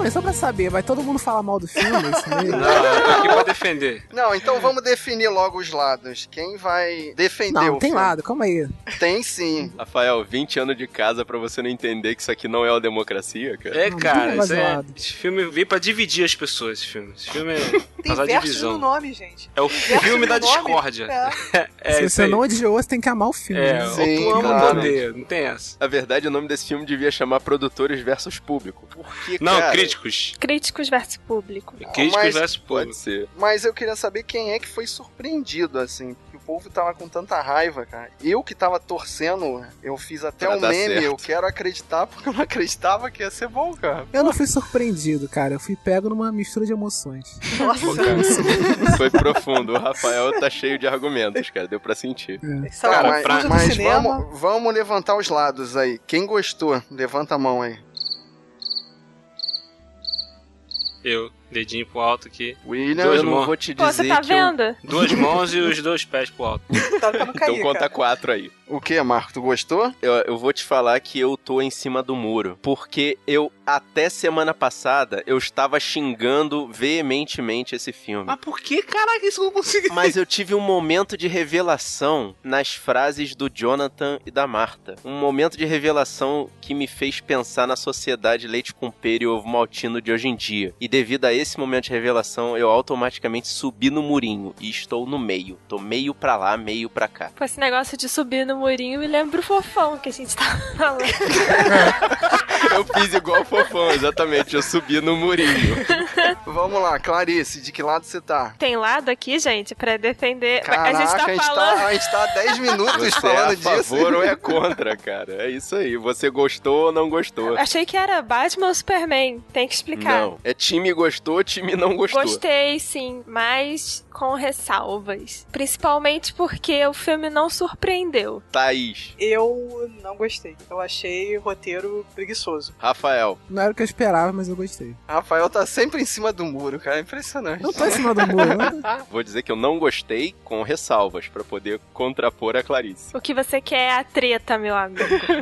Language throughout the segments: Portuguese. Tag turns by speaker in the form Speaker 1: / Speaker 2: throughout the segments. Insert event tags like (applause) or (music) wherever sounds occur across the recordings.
Speaker 1: Calma aí, só pra saber, vai todo mundo falar mal do filme? é?
Speaker 2: Não, eu tô aqui pra defender.
Speaker 3: Não, então vamos definir logo os lados. Quem vai defender
Speaker 1: Não,
Speaker 3: o
Speaker 1: tem
Speaker 3: filme?
Speaker 1: lado, calma aí.
Speaker 3: Tem sim.
Speaker 4: Rafael, 20 anos de casa pra você não entender que isso aqui não é uma democracia, cara.
Speaker 2: É,
Speaker 1: Não,
Speaker 2: cara, isso é, esse filme veio pra dividir as pessoas, esse filme. Esse filme é
Speaker 5: Tem
Speaker 2: divisão.
Speaker 5: no nome, gente.
Speaker 2: É o filme da discórdia.
Speaker 5: É. (laughs)
Speaker 2: É,
Speaker 1: Se você
Speaker 2: aí.
Speaker 1: não odiou, você tem que amar o filme.
Speaker 2: É, ou
Speaker 3: Sim,
Speaker 2: tu ama não tem essa.
Speaker 4: Na verdade, o nome desse filme devia chamar Produtores versus Público. Porque,
Speaker 2: Não,
Speaker 4: cara,
Speaker 2: críticos.
Speaker 6: Críticos versus público.
Speaker 2: Críticos
Speaker 3: mas
Speaker 2: versus
Speaker 4: Pode
Speaker 2: público.
Speaker 4: ser.
Speaker 3: Mas eu queria saber quem é que foi surpreendido, assim. Porque o povo tava com tanta raiva, cara. Eu que tava torcendo, eu fiz até
Speaker 4: Pra
Speaker 3: um meme,
Speaker 4: certo.
Speaker 3: eu quero acreditar, (laughs) porque eu não acreditava que ia ser bom, cara.
Speaker 1: Eu não fui surpreendido, cara. Eu fui pego numa mistura de emoções.
Speaker 4: Pô, cara, foi profundo. O Rafael tá cheio de argumentos, cara. Deu pra sentir.
Speaker 5: É a
Speaker 3: mas, mas vamos, vamos levantar os lados aí. Quem gostou? Levanta a mão aí.
Speaker 2: Eu, dedinho pro alto aqui.
Speaker 3: William.
Speaker 2: Dois
Speaker 4: eu não
Speaker 2: mãos.
Speaker 4: vou te
Speaker 6: Pô,
Speaker 4: dizer
Speaker 6: você tá
Speaker 4: que eu...
Speaker 6: vendo?
Speaker 2: Duas (laughs) mãos e os dois pés pro alto.
Speaker 5: Não cair,
Speaker 4: Então conta
Speaker 5: cara.
Speaker 4: quatro aí.
Speaker 3: O que, Marco? Tu gostou?
Speaker 4: Eu, eu vou te falar que eu tô em cima do muro. Porque eu, até semana passada, eu estava xingando veementemente esse filme.
Speaker 2: Mas por que, caraca, isso eu não consegui?
Speaker 4: Mas eu tive um momento de revelação nas frases do Jonathan e da Marta. Um momento de revelação que me fez pensar na sociedade leite com pera e ovo maltino de hoje em dia. E devido a esse momento de revelação, eu automaticamente subi no murinho e estou no meio. Tô meio pra lá, meio pra cá.
Speaker 6: Pô, esse negócio de subir no murinho me lembra o fofão que a gente tá falando. (laughs)
Speaker 4: Eu fiz igual o fofão, exatamente. Eu subi no murinho.
Speaker 3: Vamos lá, Clarice, de que lado você tá?
Speaker 6: Tem lado aqui, gente, pra defender.
Speaker 3: Caraca,
Speaker 6: a gente tá
Speaker 3: a gente
Speaker 6: falando.
Speaker 3: tá, a gente tá há 10 minutos
Speaker 4: Você é
Speaker 3: falando
Speaker 4: a
Speaker 3: disso.
Speaker 4: favor ou é contra, cara? É isso aí. Você gostou ou não gostou?
Speaker 6: Achei que era Batman ou Superman. Tem que explicar.
Speaker 4: Não. É time gostou, time não gostou.
Speaker 6: Gostei, sim, mas com ressalvas. Principalmente porque o filme não surpreendeu.
Speaker 4: Thaís,
Speaker 5: Eu não gostei. Eu achei o roteiro preguiçoso.
Speaker 4: Rafael.
Speaker 1: Não era o que eu esperava, mas eu gostei.
Speaker 3: Rafael tá sempre em cima do muro, cara. É impressionante.
Speaker 1: Não tô em cima do muro, não. (laughs)
Speaker 4: Vou dizer que eu não gostei com ressalvas pra poder contrapor a Clarice.
Speaker 6: O que você quer é a treta, meu amigo.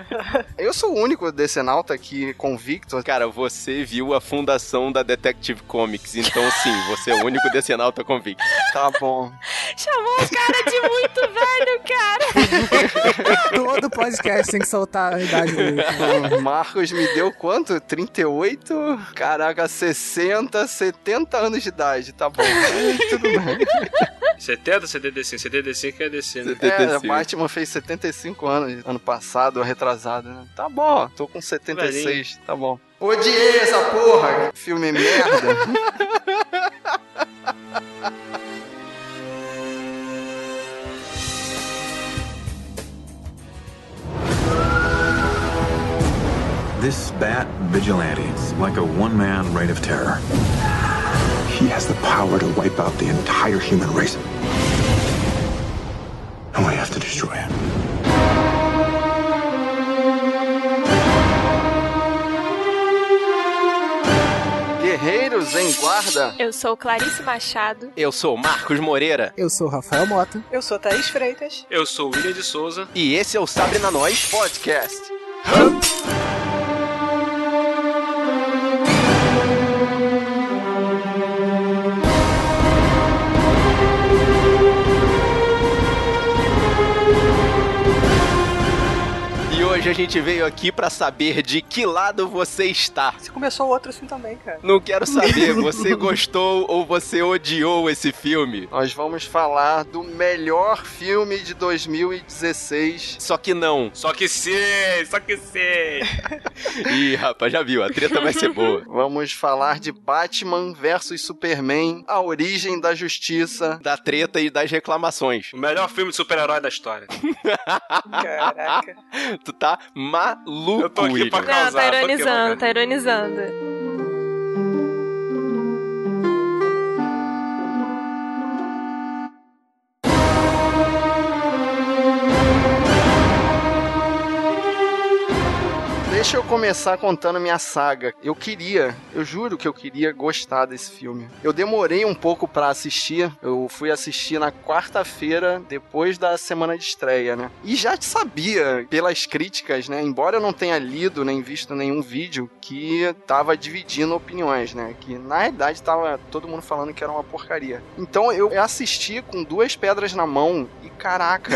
Speaker 6: (laughs)
Speaker 3: Eu sou o único decenalta aqui convicto.
Speaker 4: Cara, você viu a fundação da Detective Comics, então sim, você é o único decenalta convicto.
Speaker 3: Tá bom.
Speaker 6: Chamou o cara de muito velho, cara. (laughs)
Speaker 1: Todo podcast tem que soltar a idade dele. (laughs)
Speaker 3: Marcos me deu quanto? 38? Caraca, 60, 70 anos de idade. Tá bom. (laughs) Tudo bem.
Speaker 2: 70, CDD5. CDD5 é DC, né?
Speaker 3: É,
Speaker 4: 75.
Speaker 3: Batman fez 75 anos ano passado, retrasado, né? Tá bom, tô com 76, tá bom. Odiei essa porra! Filme merda.
Speaker 7: This bat vigilante is like a one man reign of terror. He has the power to wipe out the entire human race. And we have to destroy him.
Speaker 3: Guerreiros em guarda.
Speaker 6: Eu sou Clarice Machado.
Speaker 4: Eu sou Marcos Moreira
Speaker 1: Eu sou Rafael Mota.
Speaker 5: Eu sou Thaís Freitas.
Speaker 2: Eu sou o William de Souza.
Speaker 4: e esse é o Sabre na Nós.
Speaker 3: Podcast.
Speaker 4: E hoje a gente veio aqui pra saber de que lado você está.
Speaker 5: Você começou outro assim também, cara.
Speaker 4: Não quero saber, (laughs) você gostou ou você odiou esse filme?
Speaker 3: Nós vamos falar do melhor filme de 2016.
Speaker 4: Só que não.
Speaker 2: Só que sei, só que sei. (laughs)
Speaker 4: Ih, rapaz, já viu, a treta vai ser boa.
Speaker 3: Vamos falar de Batman versus Superman, a origem da justiça.
Speaker 4: Da treta e das reclamações.
Speaker 2: O melhor filme de super-herói da história. (laughs)
Speaker 5: Caraca.
Speaker 4: Tu tá maluco,
Speaker 2: Eu tô aqui
Speaker 4: William.
Speaker 2: pra
Speaker 6: Não,
Speaker 2: Causar,
Speaker 6: tá
Speaker 2: tô
Speaker 6: ironizando, tá ironizando.
Speaker 3: Deixa eu começar contando minha saga. Eu queria, eu juro que eu queria gostar desse filme. Eu demorei um pouco pra assistir. Eu fui assistir na quarta-feira, depois da semana de estreia, né? E já sabia, pelas críticas, né? Embora eu não tenha lido nem visto nenhum vídeo, que tava dividindo opiniões, né? Que na realidade tava todo mundo falando que era uma porcaria. Então eu assisti com duas pedras na mão e caraca.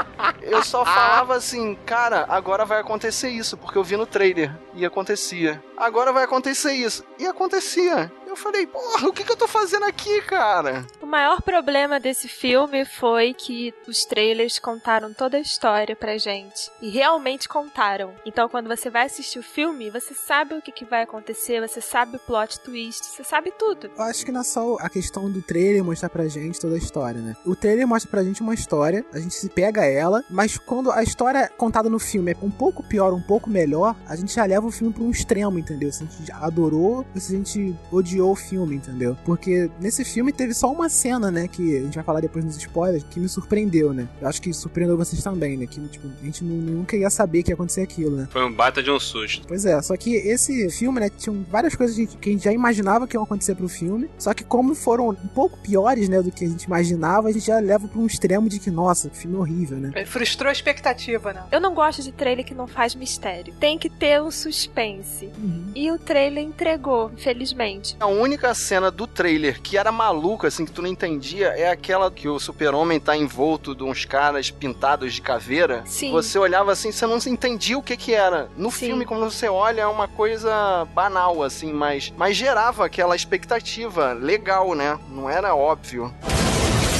Speaker 3: (laughs) eu só falava assim, cara, agora vai acontecer isso, porque eu vi no trailer e acontecia. Agora vai acontecer isso. E acontecia. Eu falei, porra, o que, que eu tô fazendo aqui, cara?
Speaker 6: O maior problema desse filme foi que os trailers contaram toda a história pra gente. E realmente contaram. Então, quando você vai assistir o filme, você sabe o que, que vai acontecer, você sabe o plot twist, você sabe tudo.
Speaker 1: Eu acho que não é só a questão do trailer mostrar pra gente toda a história, né? O trailer mostra pra gente uma história, a gente se pega a ela, mas quando a história contada no filme é um pouco pior, um pouco melhor, a gente já leva o filme pra um extremo, entendeu? Se a gente adorou, ou se a gente odiou o filme, entendeu? Porque nesse filme teve só uma cena, né? Que a gente vai falar depois nos spoilers, que me surpreendeu, né? Eu acho que surpreendeu vocês também, né? Que tipo, a gente nunca ia saber que ia acontecer aquilo, né?
Speaker 2: Foi um baita de um susto.
Speaker 1: Pois é, só que esse filme, né? Tinham várias coisas que a gente já imaginava que iam acontecer pro filme, só que como foram um pouco piores, né? Do que a gente imaginava, a gente já leva pra um extremo de que, nossa, filme horrível, né?
Speaker 5: Ele frustrou a expectativa, né?
Speaker 6: Eu não gosto de trailer que não faz mistério. Tem que ter um suspense.
Speaker 1: Uhum.
Speaker 6: E o trailer entregou, infelizmente.
Speaker 3: A única cena do trailer que era maluca, assim, que tu não entendia, é aquela que o super-homem tá envolto de uns caras pintados de caveira.
Speaker 6: Sim.
Speaker 3: Você olhava assim, você não entendia o que que era. No
Speaker 6: Sim.
Speaker 3: filme, quando você olha, é uma coisa banal, assim, mas, mas gerava aquela expectativa legal, né? Não era óbvio.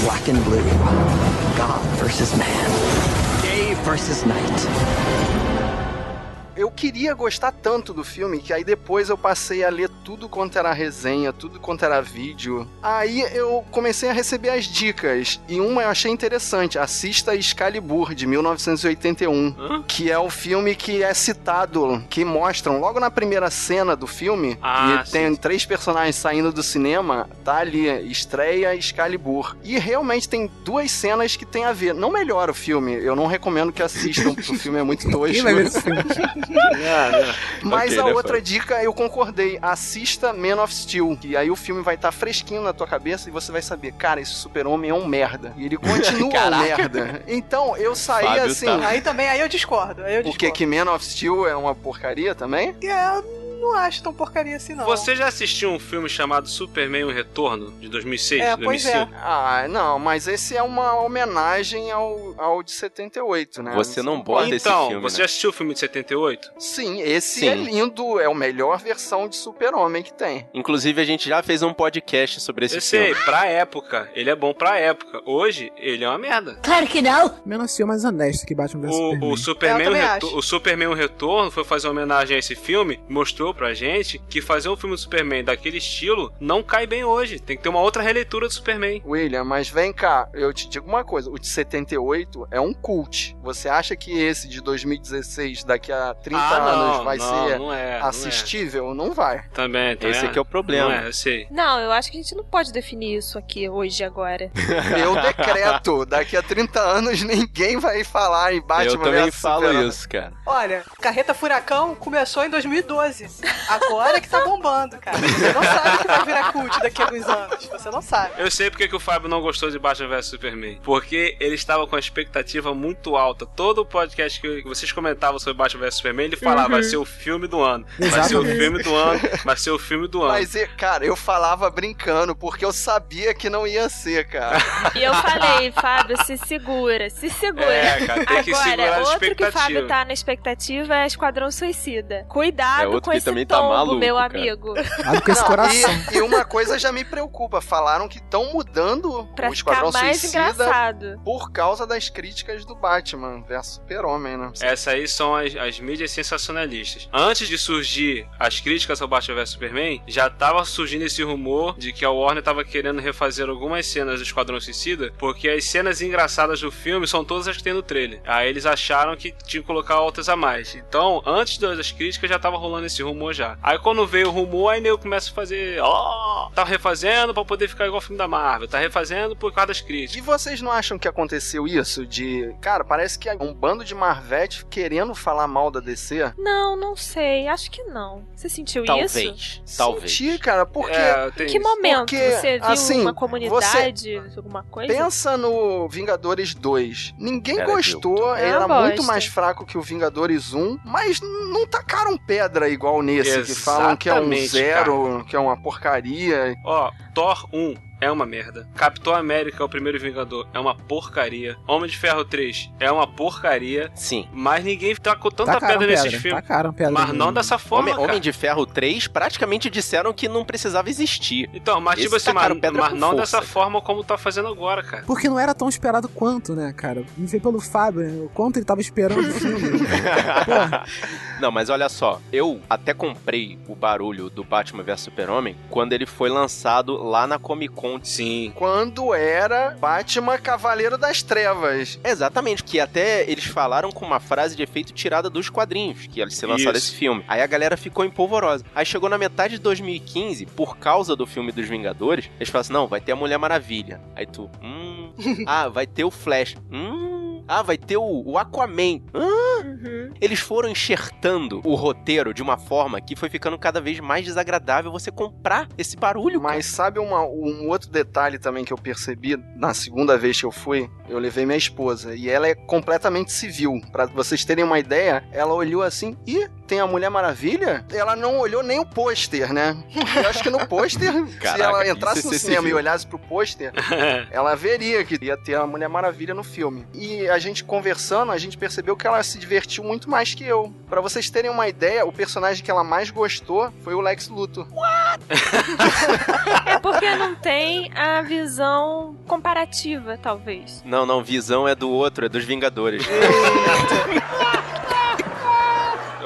Speaker 8: Black and blue. God versus man. Day versus night.
Speaker 3: Eu queria gostar tanto do filme que aí depois eu passei a ler tudo quanto era resenha, tudo quanto era vídeo. Aí eu comecei a receber as dicas. E uma eu achei interessante: assista Excalibur, de 1981.
Speaker 2: Hã?
Speaker 3: Que é o filme que é citado, que mostram logo na primeira cena do filme,
Speaker 2: Ah,
Speaker 3: que tem três personagens saindo do cinema, tá ali, estreia Excalibur. E realmente tem duas cenas que tem a ver. Não melhora o filme, eu não recomendo que assistam, porque o filme é muito (laughs) tosco.
Speaker 1: Quem vai ver esse filme? (laughs) (laughs)
Speaker 3: Mas
Speaker 4: Ok,
Speaker 3: a
Speaker 4: né,
Speaker 3: outra
Speaker 4: Fábio?
Speaker 3: dica eu concordei. Assista Man of Steel. Que aí o filme vai estar fresquinho na tua cabeça e você vai saber, cara, esse super-homem é um merda. E ele (laughs) continua um merda. Então eu saí
Speaker 4: Fábio
Speaker 3: assim.
Speaker 4: tá-
Speaker 5: Aí também, aí eu discordo. Aí eu
Speaker 3: O que?
Speaker 5: discordo.
Speaker 3: Que Man of Steel é uma porcaria também?
Speaker 5: É, não acho tão porcaria assim, não.
Speaker 2: Você já assistiu um filme chamado Superman O Retorno, de 2006?
Speaker 5: É, pois
Speaker 2: 2005?
Speaker 3: Ah, não, mas esse é uma homenagem ao, ao de 78, né?
Speaker 4: Você não bota esse
Speaker 2: Então,
Speaker 4: filme,
Speaker 2: você
Speaker 4: né?
Speaker 2: já assistiu o filme de 78?
Speaker 3: Sim, esse
Speaker 4: Sim.
Speaker 3: é lindo, é a melhor versão de super-homem que tem.
Speaker 4: Inclusive, a gente já fez um podcast sobre esse
Speaker 2: Eu
Speaker 4: filme.
Speaker 2: sei, pra época, ele é bom pra época. Hoje, ele é uma merda.
Speaker 1: Menos filme mais honesto que Batman vs
Speaker 2: O,
Speaker 1: Superman.
Speaker 2: o, Superman, o,
Speaker 5: também
Speaker 2: Reto-
Speaker 5: acho.
Speaker 2: o Superman o Retorno foi fazer uma homenagem a esse filme, mostrou pra gente que fazer um filme do Superman daquele estilo não cai bem hoje. Tem que ter uma outra releitura do Superman.
Speaker 3: William, mas vem cá, eu te digo uma coisa: o de 78 é um cult. Você acha que esse de 2016, daqui a 30
Speaker 2: Ah,
Speaker 3: anos,
Speaker 2: não,
Speaker 3: vai
Speaker 2: não,
Speaker 3: ser
Speaker 2: não é, não
Speaker 3: assistível? Não, vai.
Speaker 2: Também, também.
Speaker 4: Esse aqui é o problema.
Speaker 2: Não é, eu sei.
Speaker 6: Não, eu acho que a gente não pode definir isso aqui hoje, agora. (laughs)
Speaker 3: Eu decreto: daqui a 30 anos ninguém vai falar em Batman
Speaker 4: Eu também falo isso, cara.
Speaker 5: Olha, Carreta Furacão começou em 2012. Agora que tá bombando, cara. Você não sabe que vai virar cult daqui a alguns anos. Você não sabe.
Speaker 2: Eu sei porque que o Fábio não gostou de Batman vs Superman. Porque ele estava com a expectativa muito alta. Todo o podcast que vocês comentavam sobre Batman vs Superman, ele falava, vai ser o filme do ano. Vai ser o
Speaker 1: Exatamente.
Speaker 2: filme do ano. Vai ser o filme do ano.
Speaker 3: Mas, cara, eu falava brincando, porque eu sabia que não ia ser, cara.
Speaker 6: E eu falei, Fábio, se segura, se segura.
Speaker 2: É, cara, tem que segurar
Speaker 6: Agora,
Speaker 2: a
Speaker 6: outro que o. Fábio tá na expectativa é Esquadrão Suicida. Cuidado
Speaker 4: É
Speaker 6: com esse
Speaker 4: também tá maluco,
Speaker 6: meu
Speaker 4: cara.
Speaker 6: amigo.
Speaker 1: Cuidado com esse coração.
Speaker 3: E, e uma coisa já me preocupa: falaram que estão mudando
Speaker 6: Pra
Speaker 3: o
Speaker 6: ficar
Speaker 3: Esquadrão
Speaker 6: mais
Speaker 3: Suicida
Speaker 6: engraçado.
Speaker 3: por causa das críticas do Batman versus Super-Homem, né?
Speaker 2: Essas aí são as, as mídias sensacionalistas. Antes de surgir as críticas ao Batman vs Superman, já tava surgindo esse rumor de que a Warner tava querendo refazer algumas cenas do Esquadrão Suicida, porque as cenas engraçadas do filme são todas as que tem no trailer. Aí eles acharam que tinham que colocar outras a mais. Então, antes das críticas, já tava rolando esse rumor rumor já. Aí quando veio o rumor, aí nego começa a fazer, ó, tá refazendo pra poder ficar igual o filme da Marvel, tá refazendo por causa das
Speaker 3: E
Speaker 2: críticas.
Speaker 3: vocês não acham que aconteceu isso? De. Cara, parece que é um bando de Marvete querendo falar mal da DC.
Speaker 6: Não, não sei. Acho que não. Você sentiu isso?
Speaker 4: Talvez. Talvez.
Speaker 3: Senti, cara, porque.
Speaker 2: É,
Speaker 6: Em que
Speaker 2: isso.
Speaker 6: momento?
Speaker 3: Porque,
Speaker 6: você viu
Speaker 3: assim,
Speaker 6: uma comunidade, alguma coisa?
Speaker 3: Pensa no Vingadores 2. Ninguém
Speaker 4: Era
Speaker 3: gostou,
Speaker 6: É
Speaker 3: era
Speaker 6: uma
Speaker 3: muito mais fraco que o Vingadores 1, mas não tacaram pedra igual nesse, que falam que é um
Speaker 2: Exatamente,
Speaker 3: zero, que é uma porcaria.
Speaker 2: Ó, Thor 1 é uma merda. Capitão América, o primeiro Vingador, é uma porcaria. Homem de Ferro 3 é uma porcaria.
Speaker 4: Sim.
Speaker 2: Mas ninguém tacou tanta
Speaker 1: Tacaram
Speaker 2: pedra nesses
Speaker 1: pedra,
Speaker 2: filmes.
Speaker 1: tacaram pedra.
Speaker 2: Mas não dessa forma,
Speaker 4: Homem,
Speaker 2: cara.
Speaker 4: Homem de Ferro 3 praticamente disseram que não precisava existir.
Speaker 2: Então, mas
Speaker 4: Esse
Speaker 2: tipo assim,
Speaker 4: tacaram
Speaker 2: mas,
Speaker 4: pedra
Speaker 2: mas
Speaker 4: com
Speaker 2: não
Speaker 4: força,
Speaker 2: dessa
Speaker 4: cara.
Speaker 2: forma como tá fazendo agora, cara.
Speaker 1: Porque não era tão esperado quanto, né, cara? Me veio pelo Fábio, né? O quanto ele tava esperando o filme. (laughs)
Speaker 4: Não, mas olha só, eu até comprei o barulho do Batman vs Super-Homem quando ele foi lançado lá na Comic Con.
Speaker 2: Sim.
Speaker 3: Quando era Batman Cavaleiro das Trevas.
Speaker 4: Exatamente, que até eles falaram com uma frase de efeito tirada dos quadrinhos, que ia ser lançado esse filme. Aí a galera ficou empolvorosa. Aí chegou na metade de 2015, por causa do filme dos Vingadores, eles falaram assim: não, vai ter a Mulher Maravilha. Aí tu, hum. (laughs) ah, vai ter o Flash. Hum. Ah, vai ter o, o Aquaman. Hum.
Speaker 6: Uhum.
Speaker 4: Eles foram enxertando o roteiro de uma forma que foi ficando cada vez mais desagradável você comprar esse barulho.
Speaker 3: Mas sabe uma- um outro detalhe também que eu percebi na segunda vez que eu fui? Eu levei minha esposa e ela é completamente civil. Pra vocês terem uma ideia, ela olhou assim e tem a Mulher Maravilha? Ela não olhou nem o pôster, né? Eu acho que no pôster, (laughs) se ela entrasse no
Speaker 4: é
Speaker 3: cinema
Speaker 4: civil.
Speaker 3: e olhasse pro pôster, (laughs) ela veria que ia ter a Mulher Maravilha no filme. E a gente conversando, a gente percebeu que ela se divertiu muito mais que eu. Pra vocês terem uma ideia, o personagem que ela mais gostou foi o Lex Luthor.
Speaker 6: É porque não tem a visão comparativa, talvez.
Speaker 4: Não, não, visão é do outro, é dos Vingadores.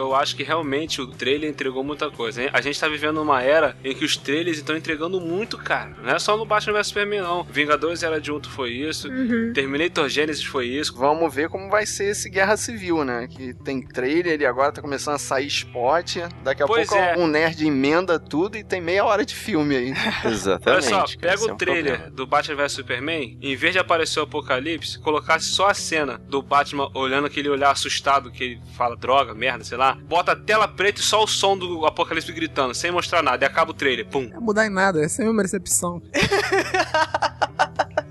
Speaker 2: Eu acho que realmente o trailer entregou muita coisa. hein? A gente tá vivendo uma era em que os trailers estão entregando muito, cara. Não é só no Batman vs Superman, não. Vingadores Era de Ultron foi isso.
Speaker 6: Uhum.
Speaker 2: Terminator Genesis foi isso.
Speaker 3: Vamos ver como vai ser esse Guerra Civil, né? Que tem trailer e agora tá começando a sair spot. Daqui a
Speaker 2: Pois
Speaker 3: pouco
Speaker 2: é.
Speaker 3: um nerd emenda tudo e tem meia hora de filme aí. (laughs)
Speaker 2: Olha
Speaker 4: Exatamente.
Speaker 2: só,
Speaker 4: cara,
Speaker 2: pega
Speaker 4: é
Speaker 2: o
Speaker 4: um
Speaker 2: trailer
Speaker 4: problema.
Speaker 2: do Batman vs Superman, em vez de aparecer o Apocalipse, colocasse só a cena do Batman olhando aquele olhar assustado que ele fala droga, merda, sei lá. Bota a tela preta e só o som do Apocalipse gritando, sem mostrar nada. E acaba o trailer. Pum.
Speaker 1: Não ia mudar em nada, essa é a mesma recepção.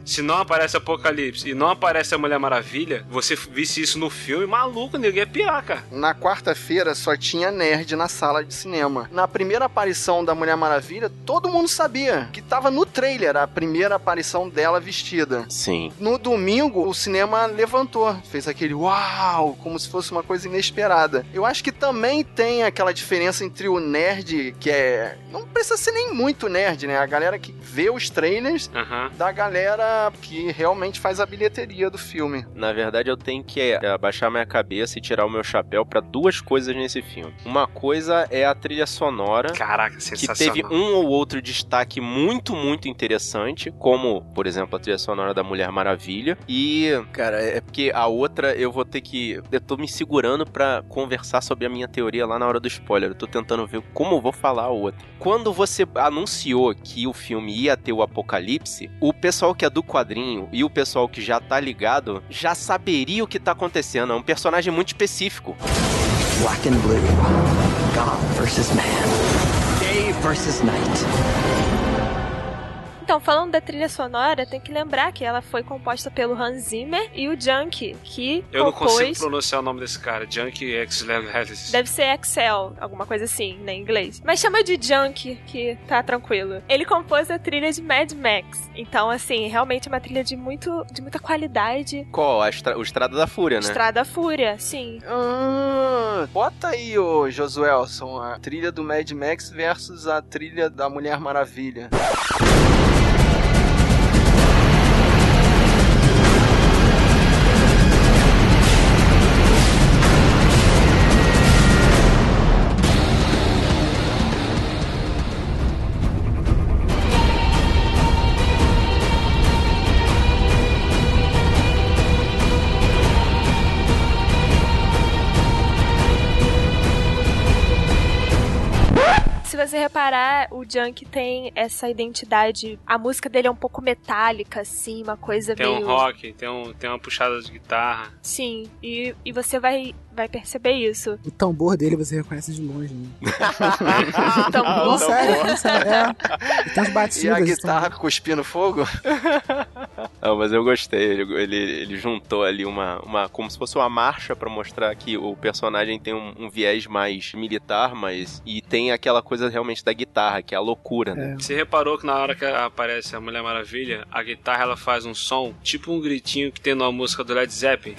Speaker 2: Se não aparece Apocalipse e não aparece a Mulher Maravilha, você visse isso no filme, maluco, ninguém ia pirar, cara.
Speaker 3: Na quarta-feira só tinha nerd na sala de cinema. Na primeira aparição da Mulher Maravilha, todo mundo sabia que tava no trailer a primeira aparição dela vestida.
Speaker 4: Sim.
Speaker 3: No domingo, o cinema levantou, fez aquele uau, como se fosse uma coisa inesperada. Eu acho que também tem aquela diferença entre o nerd, que é. Não precisa ser nem muito nerd, né? A galera que vê os trailers, da galera que realmente faz a bilheteria do filme.
Speaker 4: Na verdade, eu tenho que é, abaixar minha cabeça e tirar o meu chapéu pra duas coisas nesse filme. Uma coisa é a trilha sonora.
Speaker 2: Caraca,
Speaker 4: Que teve um ou outro destaque muito, muito interessante, como, por exemplo, a trilha sonora da Mulher Maravilha. E, cara, é porque a outra eu vou ter que. Eu tô me segurando pra conversar sobre a minha teoria lá na hora do spoiler. Eu tô tentando ver como eu vou falar a outra. Quando você anunciou que o filme ia ter o apocalipse, o pessoal que é do quadrinho e o pessoal que já tá ligado já saberia o que tá acontecendo. É um personagem muito específico.
Speaker 8: Black and blue. God versus man. Day versus night.
Speaker 6: Então, falando da trilha sonora, tem que lembrar que ela foi composta pelo Hans Zimmer e o Junkie, que
Speaker 2: Eu não consigo
Speaker 6: compôs...
Speaker 2: pronunciar o nome desse cara. Junkie X.
Speaker 6: Deve ser Excel, alguma coisa assim, né, em inglês. Mas chama de Junkie, que tá tranquilo. Ele compôs a trilha de Mad Max. Então, assim, realmente é uma trilha de, muito, de muita qualidade.
Speaker 4: Qual? A estra- o Estrada da Fúria, né?
Speaker 6: Estrada Fúria, sim.
Speaker 3: Ah, bota aí, ô Josuelson, a trilha do Mad Max versus a trilha da Mulher Maravilha.
Speaker 6: Você reparar, o Junk tem essa identidade. A música dele é um pouco metálica, assim, uma coisa
Speaker 2: Tem
Speaker 6: meio.
Speaker 2: um rock, tem, um, tem uma puxada de guitarra.
Speaker 6: Sim, e, e você vai, vai perceber isso.
Speaker 1: O tambor dele você reconhece de longe, né? (laughs)
Speaker 6: Então,
Speaker 1: Não, sério, não, sério, é. E tem as
Speaker 3: E
Speaker 1: batidas.
Speaker 3: a
Speaker 1: do
Speaker 3: guitarra
Speaker 1: tambor.
Speaker 3: cuspindo fogo? (laughs)
Speaker 4: Não, mas eu gostei. Ele, ele, ele juntou ali uma, uma. como se fosse uma marcha pra mostrar que o personagem tem um, um viés mais militar, mas. E tem aquela coisa realmente da guitarra, que é a loucura, né?
Speaker 2: Você reparou que na hora que aparece a Mulher Maravilha, a guitarra ela faz um som, tipo um gritinho que tem numa música do Led Zeppelin.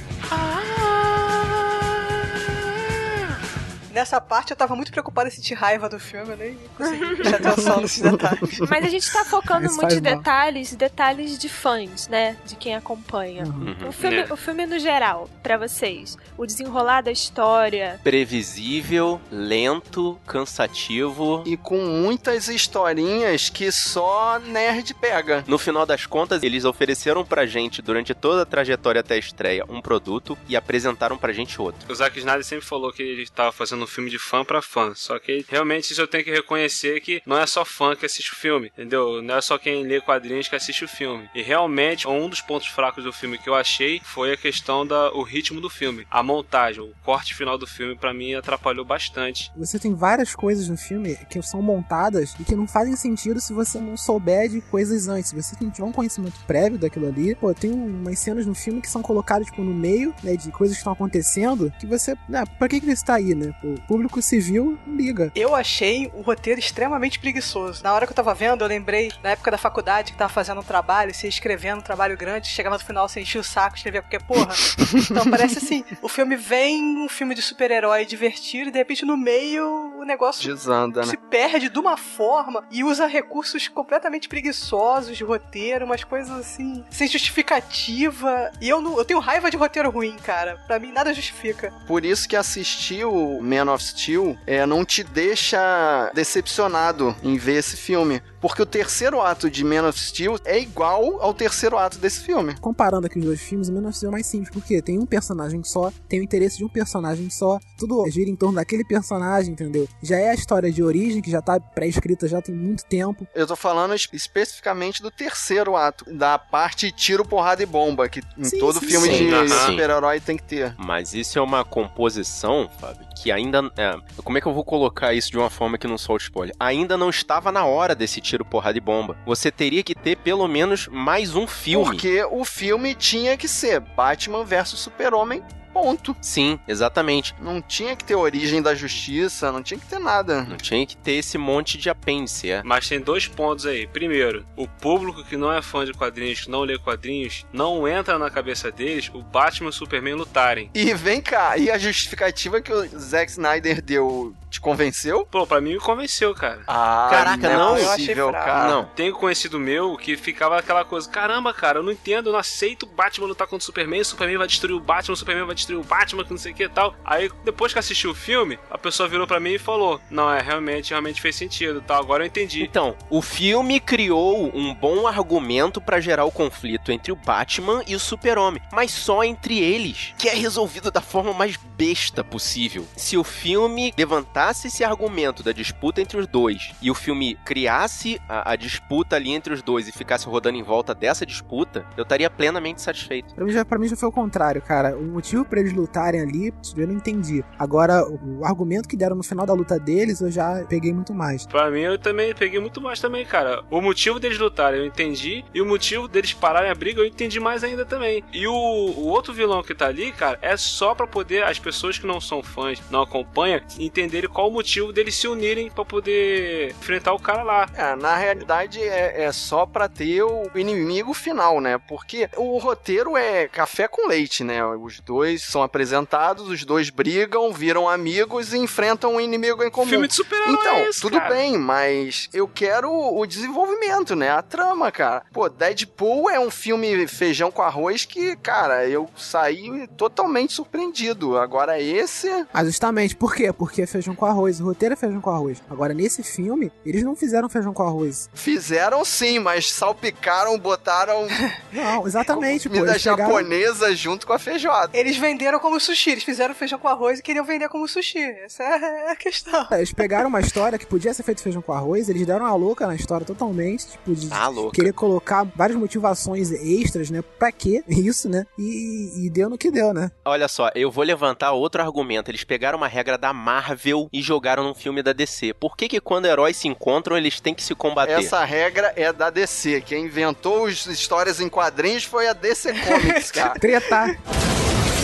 Speaker 5: Nessa parte eu tava muito preocupada em sentir raiva do filme, eu nem consegui prestar atenção nesses (laughs) detalhes.
Speaker 6: Mas a gente tá focando
Speaker 1: Isso
Speaker 6: em detalhes, detalhes de fãs, né? De quem acompanha.
Speaker 1: Uhum.
Speaker 6: O filme,
Speaker 2: É.
Speaker 6: o filme no geral, pra vocês. O desenrolar da história.
Speaker 4: Previsível, lento, cansativo.
Speaker 3: E com muitas historinhas que só nerd pega.
Speaker 4: No final das contas, eles ofereceram pra gente, durante toda a trajetória até a estreia, um produto e apresentaram pra gente outro.
Speaker 2: O Zack Snyder sempre falou que ele estava fazendo um filme de fã pra fã. Só que realmente isso eu tenho que reconhecer que não é só fã que assiste o filme, entendeu? Não é só quem lê quadrinhos que assiste o filme. E realmente, um dos pontos fracos do filme que eu achei foi a questão da o ritmo do filme. A montagem, o corte final do filme, pra mim, atrapalhou bastante.
Speaker 1: Você tem várias coisas no filme que são montadas e que não fazem sentido se você não souber de coisas antes. Se você não tiver um conhecimento prévio daquilo ali, pô, tem umas cenas no filme que são colocadas, tipo, no meio, né, de coisas que estão acontecendo, que você, né, pra que que isso tá aí, né? O público civil liga.
Speaker 5: Eu achei o roteiro extremamente preguiçoso. Na hora que eu tava vendo, eu lembrei, na época da faculdade, que tava fazendo um trabalho, ia escrevendo um trabalho grande, chegava no final, você enchia o saco, escrevia, porque, porra. (laughs) então parece assim, o filme vem, um filme de super-herói divertido, e de repente no meio o negócio
Speaker 3: Desanda, né?
Speaker 5: se perde de uma forma e usa recursos completamente preguiçosos de roteiro, umas coisas assim, sem justificativa. E eu não, eu tenho raiva de roteiro ruim, cara. Pra mim nada justifica.
Speaker 3: Por isso que assistir o Man of Steel é, não te deixa decepcionado em ver esse filme. Porque o terceiro ato de Man of Steel é igual ao terceiro ato desse filme.
Speaker 1: Comparando aqui os dois filmes, o Man of Steel é mais simples, porque tem um personagem só, tem o interesse de um personagem só, tudo gira em torno daquele personagem, entendeu? Já é a história de origem, que já tá pré-escrita já tem muito tempo.
Speaker 3: Eu tô falando es- especificamente do terceiro ato, da parte tiro, porrada e bomba, que em
Speaker 1: Sim,
Speaker 3: todo
Speaker 1: sim,
Speaker 3: filme
Speaker 4: sim.
Speaker 3: de super-herói tem que ter.
Speaker 4: Mas isso é uma composição, Fábio, que ainda. É, como é que eu vou colocar isso de uma forma que não solte spoiler? Ainda não estava na hora desse tiro, porrada e bomba. Você teria que ter pelo menos mais um filme.
Speaker 3: Porque o filme tinha que ser Batman versus Super-Homem, ponto.
Speaker 4: Sim, exatamente.
Speaker 3: Não tinha que ter origem da justiça, não tinha que ter nada.
Speaker 4: Não tinha que ter esse monte de apêndice, é.
Speaker 2: Mas tem dois pontos aí. Primeiro, o público que não é fã de quadrinhos, que não lê quadrinhos, não entra na cabeça deles o Batman e o Superman lutarem.
Speaker 3: E vem cá, e a justificativa que o Zack Snyder deu te convenceu?
Speaker 2: Pô, pra mim me convenceu, cara.
Speaker 3: Ah,
Speaker 4: Caraca,
Speaker 3: é
Speaker 4: não,
Speaker 5: eu achei
Speaker 3: possível,
Speaker 5: fraco.
Speaker 3: cara.
Speaker 4: Não.
Speaker 2: Tenho conhecido meu que ficava aquela coisa, caramba, cara, eu não entendo, eu não aceito o Batman lutar contra o Superman, o Superman vai destruir o Batman, o Superman vai destruir o Batman, que não sei o que e tal. Aí, depois que assistiu o filme, a pessoa virou pra mim e falou, não, é, realmente, realmente fez sentido, tal, agora eu entendi.
Speaker 4: Então, o filme criou um bom argumento pra gerar o conflito entre o Batman e o Super-Homem, mas só entre eles, que é resolvido da forma mais besta possível. Se o filme levantasse esse argumento da disputa entre os dois e o filme criasse a, a disputa ali entre os dois e ficasse rodando em volta dessa disputa, eu estaria plenamente satisfeito.
Speaker 1: Pra mim, já, pra mim já foi o contrário, cara. O motivo pra eles lutarem ali, eu não entendi. Agora, o, o argumento que deram no final da luta deles, eu já peguei muito mais.
Speaker 2: Pra mim, eu também peguei muito mais também, cara. O motivo deles lutarem eu entendi, e o motivo deles pararem a briga eu entendi mais ainda também. E o, o outro vilão que tá ali, cara, é só pra poder as pessoas que não são fãs, não acompanham, entenderem qual o motivo deles se unirem pra poder enfrentar o cara lá.
Speaker 3: É, na realidade é, é só pra ter o inimigo final, né? Porque o roteiro é café com leite, né? Os dois são apresentados, os dois brigam, viram amigos e enfrentam um inimigo em comum.
Speaker 2: Filme de super-herói
Speaker 3: Então,
Speaker 2: é esse,
Speaker 3: tudo
Speaker 2: cara.
Speaker 3: bem, mas eu quero o desenvolvimento, né? A trama, cara. Pô, Deadpool é um filme feijão com arroz que, cara, eu saí totalmente surpreendido. Agora esse,
Speaker 1: Ah, justamente, por quê? Porque é feijão com com arroz. O roteiro é feijão com arroz. Agora, nesse filme, eles não fizeram feijão com arroz.
Speaker 3: Fizeram sim, mas salpicaram, botaram (laughs)
Speaker 1: Não, exatamente, pô.
Speaker 3: comida
Speaker 1: pegaram-
Speaker 3: japonesa junto com a feijoada.
Speaker 5: Eles venderam como sushi, eles fizeram feijão com arroz e queriam vender como sushi. Essa é a questão.
Speaker 1: Eles pegaram uma história que podia ser feito feijão com arroz, eles deram uma louca na história totalmente, tipo, de
Speaker 4: Ah, louca.
Speaker 1: querer colocar várias motivações extras, né? Pra quê? (laughs) Isso, né? E, e deu no que deu, né?
Speaker 4: Olha só, eu vou levantar outro argumento. Eles pegaram uma regra da Marvel e jogaram num filme da DC. Por que que quando heróis se encontram, eles têm que se combater?
Speaker 3: Essa regra é da DC. Quem inventou as histórias em quadrinhos foi a DC Comics, (laughs) cara.
Speaker 1: Tretar.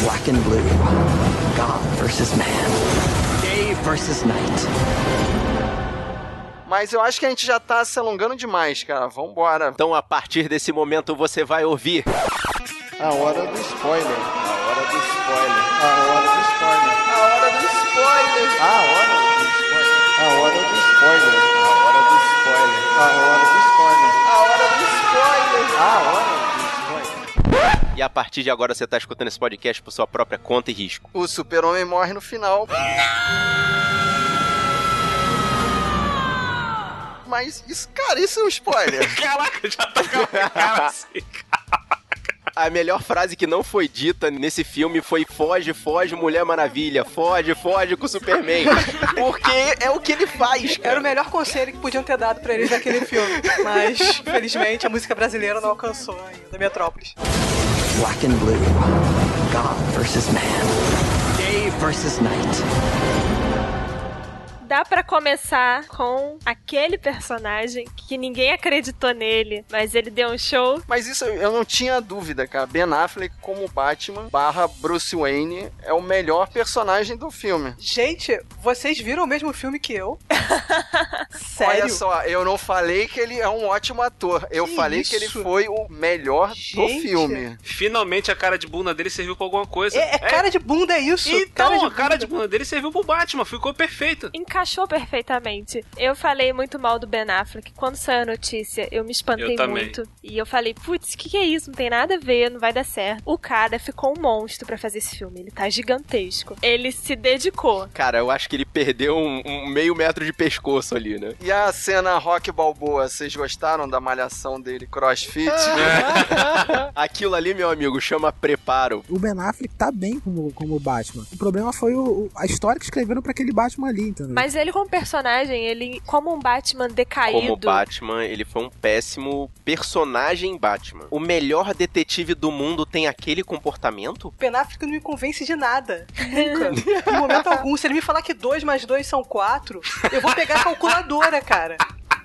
Speaker 8: Black and blue. God versus man. Day versus night.
Speaker 3: Mas eu acho que a gente já tá se alongando demais, cara. Vambora.
Speaker 4: Então, a partir desse momento, você vai ouvir.
Speaker 3: A hora do spoiler. A hora do spoiler. A hora do spoiler. A hora do spoiler. A hora do spoiler. A hora do spoiler. A hora do spoiler. A hora do spoiler. A hora do spoiler.
Speaker 4: E a partir de agora, você tá escutando esse podcast por sua própria conta e risco.
Speaker 3: O super-homem morre no final. Mas isso, cara, isso é um spoiler. (laughs)
Speaker 2: Caraca, já tá com a cara (laughs) assim.
Speaker 4: A melhor frase que não foi dita nesse filme foi foge, foge, Mulher Maravilha, foge, foge com o Superman. Porque é o que ele faz,
Speaker 5: Era
Speaker 4: cara.
Speaker 5: o melhor conselho que podiam ter dado pra eles naquele filme. Mas, felizmente, a música brasileira não alcançou ainda Metrópolis.
Speaker 8: Black and blue. God versus man. Day versus night.
Speaker 6: Dá pra começar com aquele personagem que ninguém acreditou nele, mas ele deu um show.
Speaker 3: Mas isso eu não tinha dúvida, cara. Ben Affleck como Batman barra Bruce Wayne é o melhor personagem do filme.
Speaker 5: Gente, vocês viram o mesmo filme que eu? (laughs) Sério?
Speaker 3: Olha só, eu não falei que ele é um ótimo ator. Eu
Speaker 5: Que
Speaker 3: falei que ele
Speaker 5: isso?
Speaker 3: foi o melhor do
Speaker 5: Gente.
Speaker 3: filme.
Speaker 2: Finalmente a cara de bunda dele serviu pra alguma coisa.
Speaker 5: É, é cara de bunda, é isso?
Speaker 2: Então, a cara de bunda dele serviu pro Batman, ficou perfeito.
Speaker 6: Encaixou perfeitamente. Eu falei muito mal do Ben Affleck. Quando saiu a notícia, eu me espantei
Speaker 2: Eu
Speaker 6: muito. E eu falei, putz, o que, que é isso? Não tem nada a ver, não vai dar certo. O cara ficou um monstro pra fazer esse filme. Ele tá gigantesco. Ele se dedicou.
Speaker 4: Cara, eu acho que ele perdeu um, um meio metro de pescoço ali, né?
Speaker 3: E a cena Rock Balboa, vocês gostaram da malhação dele, crossfit? (laughs)
Speaker 4: Aquilo ali, meu amigo, chama preparo.
Speaker 1: O Ben Affleck tá bem como, como Batman. O problema foi o, a história que escreveram pra aquele Batman ali, entendeu?
Speaker 6: Mas ele, como personagem, ele, como um Batman decaído.
Speaker 4: Como Batman, ele foi um péssimo personagem Batman. O melhor detetive do mundo tem aquele comportamento?
Speaker 5: Affleck não me convence de nada. (laughs) Nunca. Em momento algum. Se ele me falar que 2 mais 2 são 4, eu vou pegar a calculadora, cara.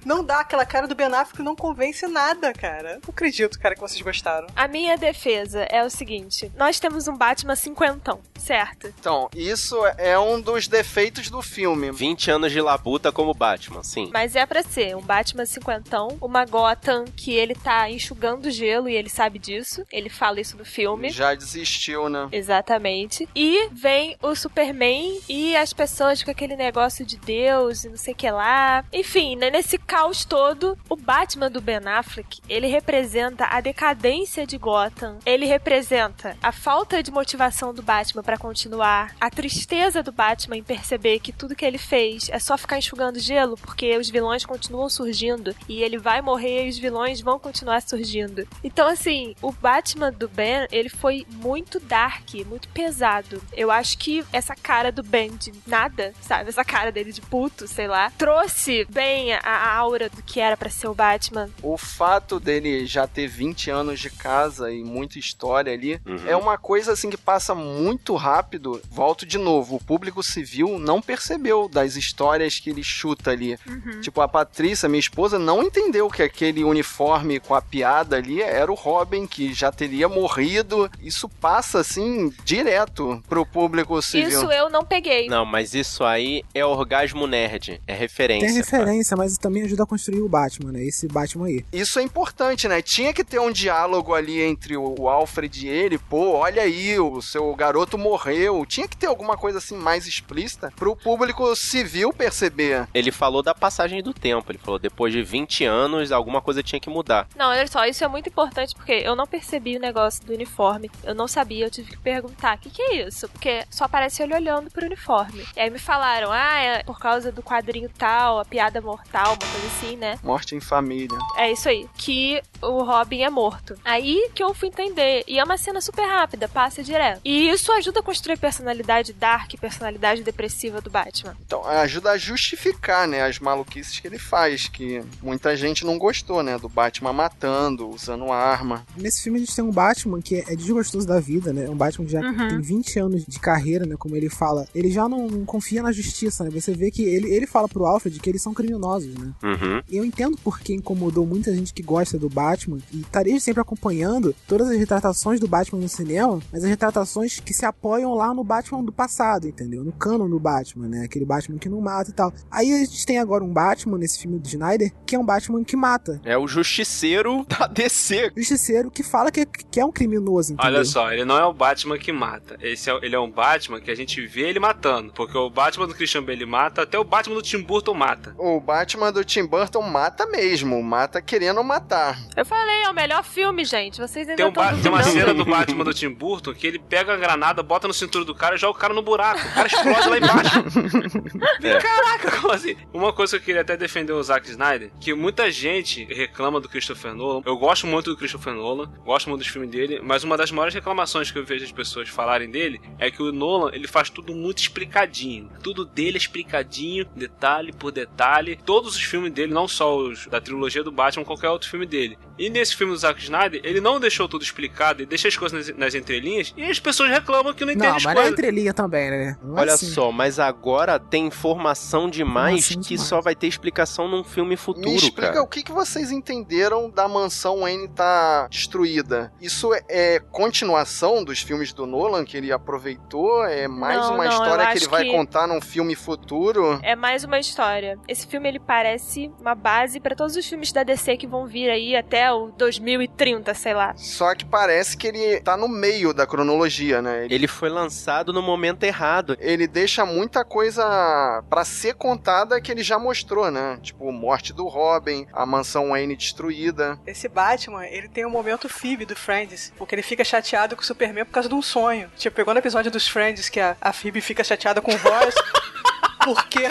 Speaker 5: Não dá, aquela cara do Ben Affleck não convence nada, cara. Não acredito, cara, que vocês gostaram.
Speaker 6: A minha defesa é o seguinte: nós temos um Batman cinquentão, certo?
Speaker 3: Então, isso é um dos defeitos do filme.
Speaker 4: 20 anos de labuta como Batman, sim.
Speaker 6: Mas é pra ser um Batman cinquentão, uma Gotham que ele tá enxugando gelo e ele sabe disso. Ele fala isso no filme.
Speaker 3: Já desistiu, né?
Speaker 6: Exatamente. E vem o Superman e as pessoas com aquele negócio de Deus e não sei o que lá. Enfim, né, nesse caos todo, o Batman do Ben Affleck, ele representa a decadência de Gotham. Ele representa a falta de motivação do Batman pra continuar, a tristeza do Batman em perceber que tudo que ele fez é só ficar enxugando gelo porque os vilões continuam surgindo e ele vai morrer e os vilões vão continuar surgindo. Então, assim, o Batman do Ben, ele foi muito dark, muito pesado. Eu acho que essa cara do Ben de nada, sabe? Essa cara dele de puto, sei lá, trouxe bem a, a aura do que era pra ser o Batman.
Speaker 3: O fato dele já ter 20 anos de casa e muita história ali
Speaker 4: Uhum.
Speaker 3: é uma coisa assim que passa muito rápido. Volto de novo, o público civil não percebeu das histórias que ele chuta ali. Tipo, a Patrícia, minha esposa, não entendeu que aquele uniforme com a piada ali era o Robin, que já teria morrido. Isso passa assim direto pro público civil.
Speaker 6: Isso eu não peguei.
Speaker 4: Não, mas isso aí é orgasmo nerd. É referência.
Speaker 1: Tem referência, mas também às ajuda a construir o Batman, né? Esse Batman aí.
Speaker 3: Isso é importante, né? Tinha que ter um diálogo ali entre o Alfred e ele. Pô, olha aí, o seu garoto morreu. Tinha que ter alguma coisa assim mais explícita pro público civil perceber.
Speaker 4: Ele falou da passagem do tempo. Ele falou, depois de 20 anos, alguma coisa tinha que mudar.
Speaker 6: Não, olha só, isso é muito importante porque eu não percebi o negócio do uniforme. Eu não sabia, eu tive que perguntar: o que, que é isso? Porque só aparece ele olhando pro uniforme. E aí me falaram: ah, é por causa do quadrinho tal, a piada mortal, uma coisa assim, né?
Speaker 3: Morte em família.
Speaker 6: É isso aí. Que o Robin é morto. Aí que eu fui entender. E é uma cena super rápida, passa direto. E isso ajuda a construir a personalidade dark, personalidade depressiva do Batman.
Speaker 3: Então, ajuda a justificar, né, as maluquices que ele faz, que muita gente não gostou, né, do Batman matando, usando arma.
Speaker 1: Nesse filme a gente tem um Batman que é desgostoso da vida, né? Um Batman que já
Speaker 6: Uhum.
Speaker 1: tem 20 anos de carreira, né? Como ele fala. Ele já não, não confia na justiça, né? Você vê que ele, ele fala pro Alfred que eles são criminosos, né?
Speaker 4: Uhum.
Speaker 1: Eu entendo porque incomodou muita gente que gosta do Batman e estaria sempre acompanhando todas as retratações do Batman no cinema, mas as retratações que se apoiam lá no Batman do passado, entendeu? No canon do Batman, né? Aquele Batman que não mata e tal. Aí a gente tem agora um Batman nesse filme do Snyder que é um Batman que mata.
Speaker 4: É o justiceiro (laughs) da DC.
Speaker 1: Justiceiro que fala que, que é um criminoso, entendeu?
Speaker 2: Olha só, ele não é o Batman que mata. Esse é, ele é um Batman que a gente vê ele matando. Porque o Batman do Christian Bale mata, até o Batman do Tim Burton mata.
Speaker 3: O Batman do Tim Burton mata mesmo, mata querendo matar.
Speaker 6: Eu falei, é o melhor filme, gente. Vocês ainda
Speaker 2: Tem, um ba- tem uma cena do Batman do Tim Burton que ele pega a granada, bota no cinturão do cara e joga o cara no buraco. O cara explode lá embaixo. (laughs)
Speaker 4: É.
Speaker 2: Caraca, como assim? Uma coisa que eu queria até defender o Zack Snyder, que muita gente reclama do Christopher Nolan. Eu gosto muito do Christopher Nolan, gosto muito dos filmes dele, mas uma das maiores reclamações que eu vejo as pessoas falarem dele é que o Nolan, ele faz tudo muito explicadinho. Tudo dele é explicadinho, detalhe por detalhe. Todos os filmes dele, não só os da trilogia do Batman, qualquer outro filme dele. E nesse filme do Zack Snyder, ele não deixou tudo explicado, ele deixa as coisas nas, nas entrelinhas e as pessoas reclamam que não entendem
Speaker 1: Não,
Speaker 2: as
Speaker 1: mas é
Speaker 2: coisas.
Speaker 1: entrelinha também, né? Não é
Speaker 4: Olha
Speaker 1: assim.
Speaker 4: só, mas agora tem informação demais
Speaker 1: Informação
Speaker 4: que
Speaker 1: demais.
Speaker 4: só vai ter explicação num filme futuro,
Speaker 3: Me explica
Speaker 4: cara.
Speaker 3: o que, que vocês entenderam da mansão Wayne tá destruída. Isso é, continuação dos filmes do Nolan que ele aproveitou? É mais
Speaker 6: Não,
Speaker 3: uma
Speaker 6: não,
Speaker 3: história que ele vai
Speaker 6: que-
Speaker 3: contar num filme futuro?
Speaker 6: É mais uma história. Esse filme ele parece uma base pra todos os filmes da DC que vão vir aí até o 2030, sei lá.
Speaker 3: Só que parece que ele tá no meio da cronologia, né? Ele,
Speaker 4: Ele foi lançado no momento errado.
Speaker 3: ele deixa muita coisa pra ser contada que ele já mostrou, né? Tipo, morte do Robin, a mansão Wayne destruída.
Speaker 5: Esse Batman, ele tem um momento Phoebe do Friends, porque ele fica chateado com o Superman por causa de um sonho. Tipo, pegou no episódio dos Friends que a, a Phoebe fica chateada com o Royce. (laughs) Porque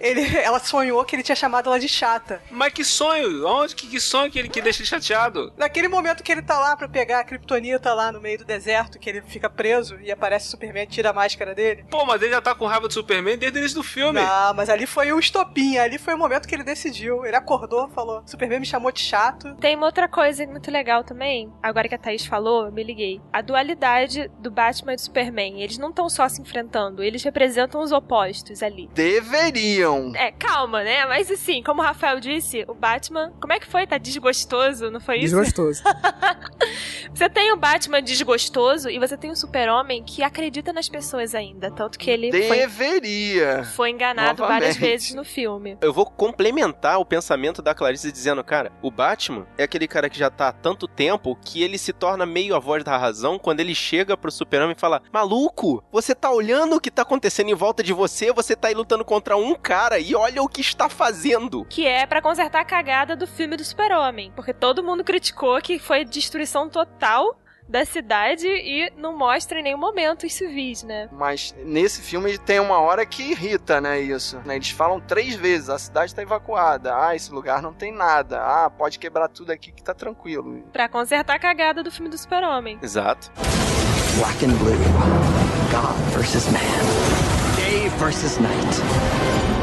Speaker 5: ele, ela sonhou que ele tinha chamado ela de chata.
Speaker 2: Mas que sonho? Onde que, que sonho que ele que deixa ele chateado?
Speaker 5: Naquele momento que ele tá lá pra pegar a Kryptonita lá no meio do deserto, que ele fica preso e aparece o Superman e tira a máscara dele.
Speaker 2: Pô, mas ele já tá com raiva do Superman desde o início do filme.
Speaker 5: Não, mas ali foi o estopim, ali foi o momento que ele decidiu. Ele acordou, falou: Superman me chamou de chato.
Speaker 6: Tem uma outra coisa muito legal também. Agora que a Thaís falou, eu me liguei. A dualidade do Batman e do Superman. Eles não estão só se enfrentando, eles representam os opostos ali.
Speaker 3: Deveriam.
Speaker 6: É, calma, né? Mas assim, como o Rafael disse, o Batman. Como é que foi? Tá desgostoso, não foi isso?
Speaker 1: Desgostoso. (laughs)
Speaker 6: Você tem o Batman desgostoso e você tem o Super-Homem que acredita nas pessoas ainda. Tanto que ele foi,
Speaker 3: Deveria.
Speaker 6: foi enganado várias
Speaker 3: Novamente.
Speaker 6: vezes no filme.
Speaker 4: Eu vou complementar o pensamento da Clarice dizendo, cara, o Batman é aquele cara que já tá há tanto tempo que ele se torna meio a voz da razão quando ele chega pro Super-Homem e fala: Maluco, você tá olhando o que tá acontecendo em volta de você, você tá aí lutando contra um cara e olha o que está fazendo.
Speaker 6: Que é pra consertar a cagada do filme do Super-Homem. Porque todo mundo criticou que foi destruição total da cidade e não mostra em nenhum momento os civis, né?
Speaker 3: Mas nesse filme tem uma hora que irrita, né, isso. né? Eles falam três vezes, a cidade tá evacuada. Ah, esse lugar não tem nada. Ah, pode quebrar tudo aqui que tá tranquilo.
Speaker 6: Pra consertar a cagada do filme do Super-Homem.
Speaker 4: Exato.
Speaker 8: Black and blue. God versus man. Day versus night.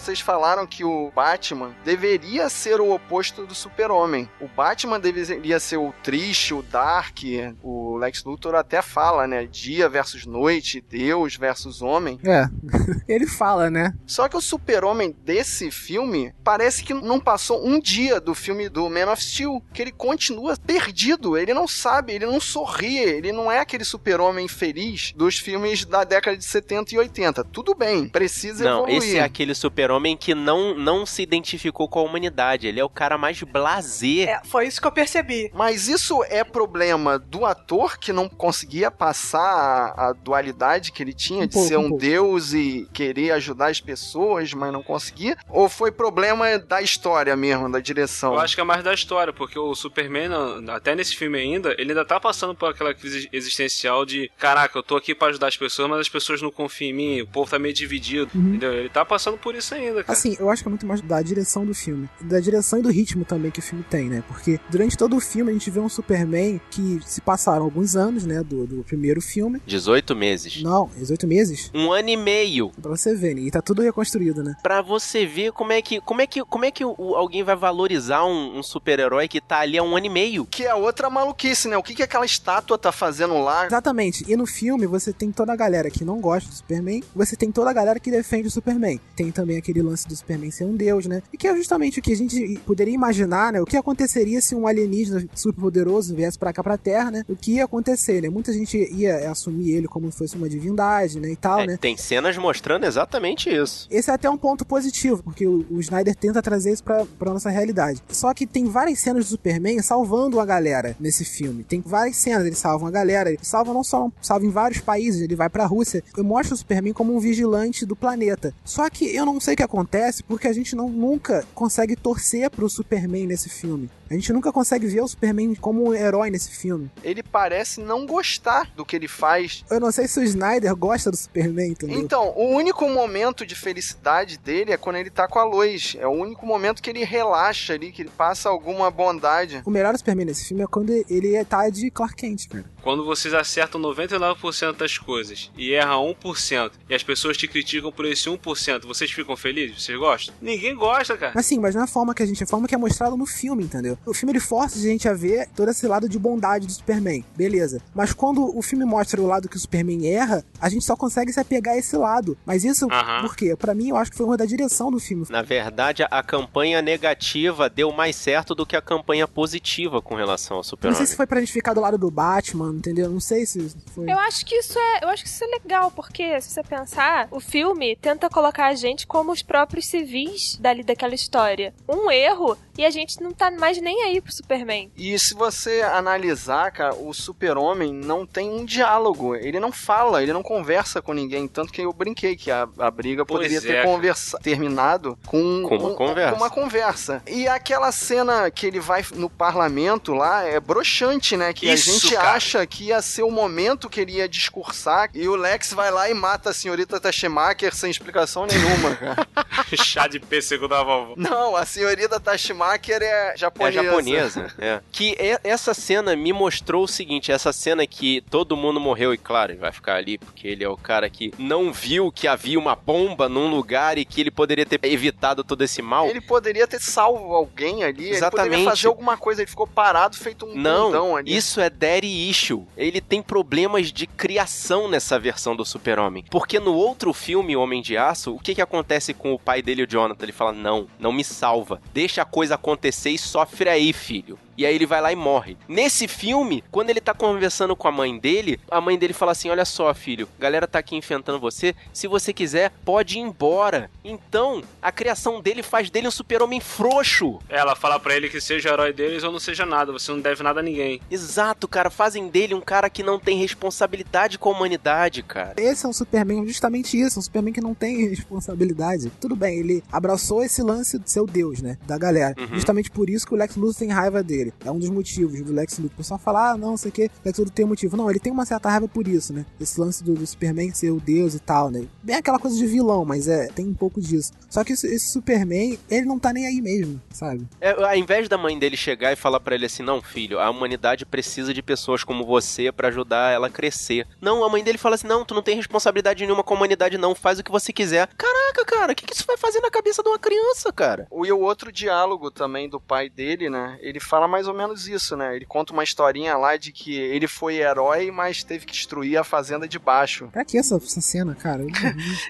Speaker 3: Vocês falaram que o Batman deveria ser o oposto do Super-Homem. O Batman deveria ser o triste, o dark. O Lex Luthor até fala, né? Dia versus noite, Deus versus homem.
Speaker 1: É. (laughs) Ele fala, né?
Speaker 3: Só que o Super-Homem desse filme parece que não passou um dia do filme do Man of Steel, que ele continua perdido, ele não sabe, ele não sorri, ele não é aquele Super-Homem feliz dos filmes da década de 70 e 80. Tudo bem, precisa
Speaker 4: Não,
Speaker 3: evoluir.
Speaker 4: esse é aquele super super-homem que não, não se identificou com a humanidade. Ele é o cara mais blazer.
Speaker 5: É, foi isso que eu percebi.
Speaker 3: Mas isso é problema do ator que não conseguia passar a, a dualidade que ele tinha
Speaker 1: Um
Speaker 3: de
Speaker 1: pouco,
Speaker 3: ser
Speaker 1: um
Speaker 3: um deus e querer ajudar as pessoas, mas não conseguia? Ou foi problema da história mesmo, da direção?
Speaker 2: Eu acho que é mais da história, porque o Superman, até nesse filme ainda, ele ainda tá passando por aquela crise existencial de caraca, eu tô aqui pra ajudar as pessoas, mas as pessoas não confiam em mim, o povo tá meio dividido, entendeu? Ele tá passando por isso ainda, cara.
Speaker 1: Assim, eu acho que é muito mais da direção do filme. Da direção e do ritmo também que o filme tem, né? Porque durante todo o filme a gente vê um Superman que se passaram alguns anos, né? Do, do primeiro filme.
Speaker 4: 18 meses.
Speaker 1: Não, 18 meses.
Speaker 4: Um ano e meio.
Speaker 1: Pra você ver, né? E tá tudo reconstruído, né?
Speaker 4: Pra você ver como é que, como é que, como é que o- alguém vai valorizar um, um super-herói que tá ali há um ano e meio.
Speaker 3: Que é outra maluquice, né? O que, que aquela estátua tá fazendo lá?
Speaker 1: Exatamente. E no filme você tem toda a galera que não gosta do Superman, você tem toda a galera que defende o Superman. Tem também aquele lance do Superman ser um deus, né? E que é justamente o que a gente poderia imaginar, né? O que aconteceria se um alienígena super poderoso viesse pra cá pra Terra, né? O que ia acontecer, né? Muita gente ia assumir ele como se fosse uma divindade, né? E tal,
Speaker 4: É,
Speaker 1: né?
Speaker 4: Tem cenas mostrando exatamente isso.
Speaker 1: Esse é até um ponto positivo, porque o, o Snyder tenta trazer isso pra, pra nossa realidade. Só que tem várias cenas do Superman salvando a galera nesse filme. Tem várias cenas, ele salva a galera. Ele salva não só, salva em vários países, ele vai pra Rússia. Eu mostro o Superman como um vigilante do planeta. Só que eu não sei o que acontece, porque a gente não, nunca consegue torcer pro Superman nesse filme. A gente nunca consegue ver o Superman como um herói nesse filme.
Speaker 3: Ele parece não gostar do que ele faz.
Speaker 1: Eu não sei se o Snyder gosta do Superman, entendeu?
Speaker 3: Então, o único momento de felicidade dele é quando ele tá com a Lois. É o único momento que ele relaxa ali, que ele passa alguma bondade.
Speaker 1: O melhor Superman nesse filme é quando ele tá de Clark Kent, cara.
Speaker 2: Quando vocês acertam 99% das coisas e erram 1%, e as pessoas te criticam por esse 1%, vocês ficam felizes? Vocês gostam? Ninguém gosta, cara.
Speaker 1: Mas sim, mas não é a forma que a gente. É a forma que é mostrado no filme, entendeu? O filme ele força a gente a ver todo esse lado de bondade do Superman. Beleza. Mas quando o filme mostra o lado que o Superman erra, a gente só consegue se apegar a esse lado. Mas isso, por quê? Pra mim, eu acho que foi uma da direção do filme.
Speaker 4: Na verdade, a campanha negativa deu mais certo do que a campanha positiva com relação ao
Speaker 1: Não sei se foi pra gente ficar do lado do Batman, entendeu? Não sei se foi.
Speaker 6: Eu acho que isso é, eu acho que isso é legal, porque se você pensar, o filme tenta colocar a gente como os próprios civis dali daquela história. Um erro e a gente não tá mais nem aí pro Superman.
Speaker 3: E se você analisar, cara, o super-homem não tem um diálogo. Ele não fala, ele não conversa com ninguém. Tanto que eu brinquei que a, a briga
Speaker 2: Pois
Speaker 3: poderia
Speaker 2: é,
Speaker 3: ter conversa, terminado com,
Speaker 4: Com uma
Speaker 3: um-
Speaker 4: conversa.
Speaker 3: com uma conversa. E aquela cena que ele vai no parlamento lá é broxante, né? Que
Speaker 2: Isso,
Speaker 3: a gente
Speaker 2: cara.
Speaker 3: acha que ia ser o momento que ele ia discursar. E o Lex vai lá e mata a senhorita Tachemaker sem explicação nenhuma, cara. (laughs) (laughs)
Speaker 2: Chá de pêssego da vovó.
Speaker 3: não, a senhorita Tachemaker é
Speaker 4: É
Speaker 3: japonesa.
Speaker 4: japonesa, (laughs) é. Que e- essa cena me mostrou o seguinte, essa cena que todo mundo morreu, e claro, ele vai ficar ali porque ele é o cara que não viu que havia uma bomba num lugar e que ele poderia ter evitado todo esse mal.
Speaker 3: Ele poderia ter salvo alguém ali, ele
Speaker 4: Exatamente.
Speaker 3: poderia fazer alguma coisa, ele ficou parado, feito um
Speaker 4: Não,
Speaker 3: bundão ali.
Speaker 4: isso é daddy issue. Ele tem problemas de criação nessa versão do Super-Homem. Porque no outro filme, Homem de Aço, o que que acontece com o pai dele, o Jonathan? Ele fala: "Não, não me salva. Deixa a coisa acontecer e sofre aí, filho." E aí ele vai lá e morre. Nesse filme, quando ele tá conversando com a mãe dele, a mãe dele fala assim: "Olha só, filho, a galera tá aqui enfrentando você. Se você quiser, pode ir embora." Então, a criação dele faz dele um super-homem frouxo.
Speaker 2: Ela fala pra ele que seja herói deles ou não seja nada, você não deve nada a ninguém.
Speaker 4: Exato, cara. Fazem dele um cara que não tem responsabilidade com a humanidade, cara.
Speaker 1: Esse é um Superman, justamente isso, um Superman que não tem (laughs) responsabilidade. Tudo bem, ele abraçou esse lance de ser o Deus, né? Da galera.
Speaker 4: Uhum.
Speaker 1: Justamente por isso que o Lex Luthor tem raiva dele. É um dos motivos do Lex Luthor. O pessoal fala, ah, não, sei o que, Lex Luthor tem motivo. Não, ele tem uma certa raiva por isso, né? Esse lance do, do Superman ser o Deus e tal, né? Bem aquela coisa de vilão, mas é, tem um pouco disso. Só que esse, esse Superman, ele não tá nem aí mesmo, sabe?
Speaker 4: É, ao invés da mãe dele chegar e falar pra ele assim: "Não, filho, a humanidade precisa de pessoas como você pra ajudar ela a crescer". Não, a mãe dele fala assim: "Não, tu não tem responsabilidade nenhuma com a humanidade não, faz o que você quiser". Caraca, cara, o que, que isso vai fazer na cabeça de uma criança, cara?
Speaker 3: E o outro diálogo também do pai dele, né? Ele fala mais ou menos isso, né? Ele conta uma historinha lá de que ele foi herói, mas teve que destruir a fazenda de baixo.
Speaker 1: Pra que essa, essa cena, cara? (laughs)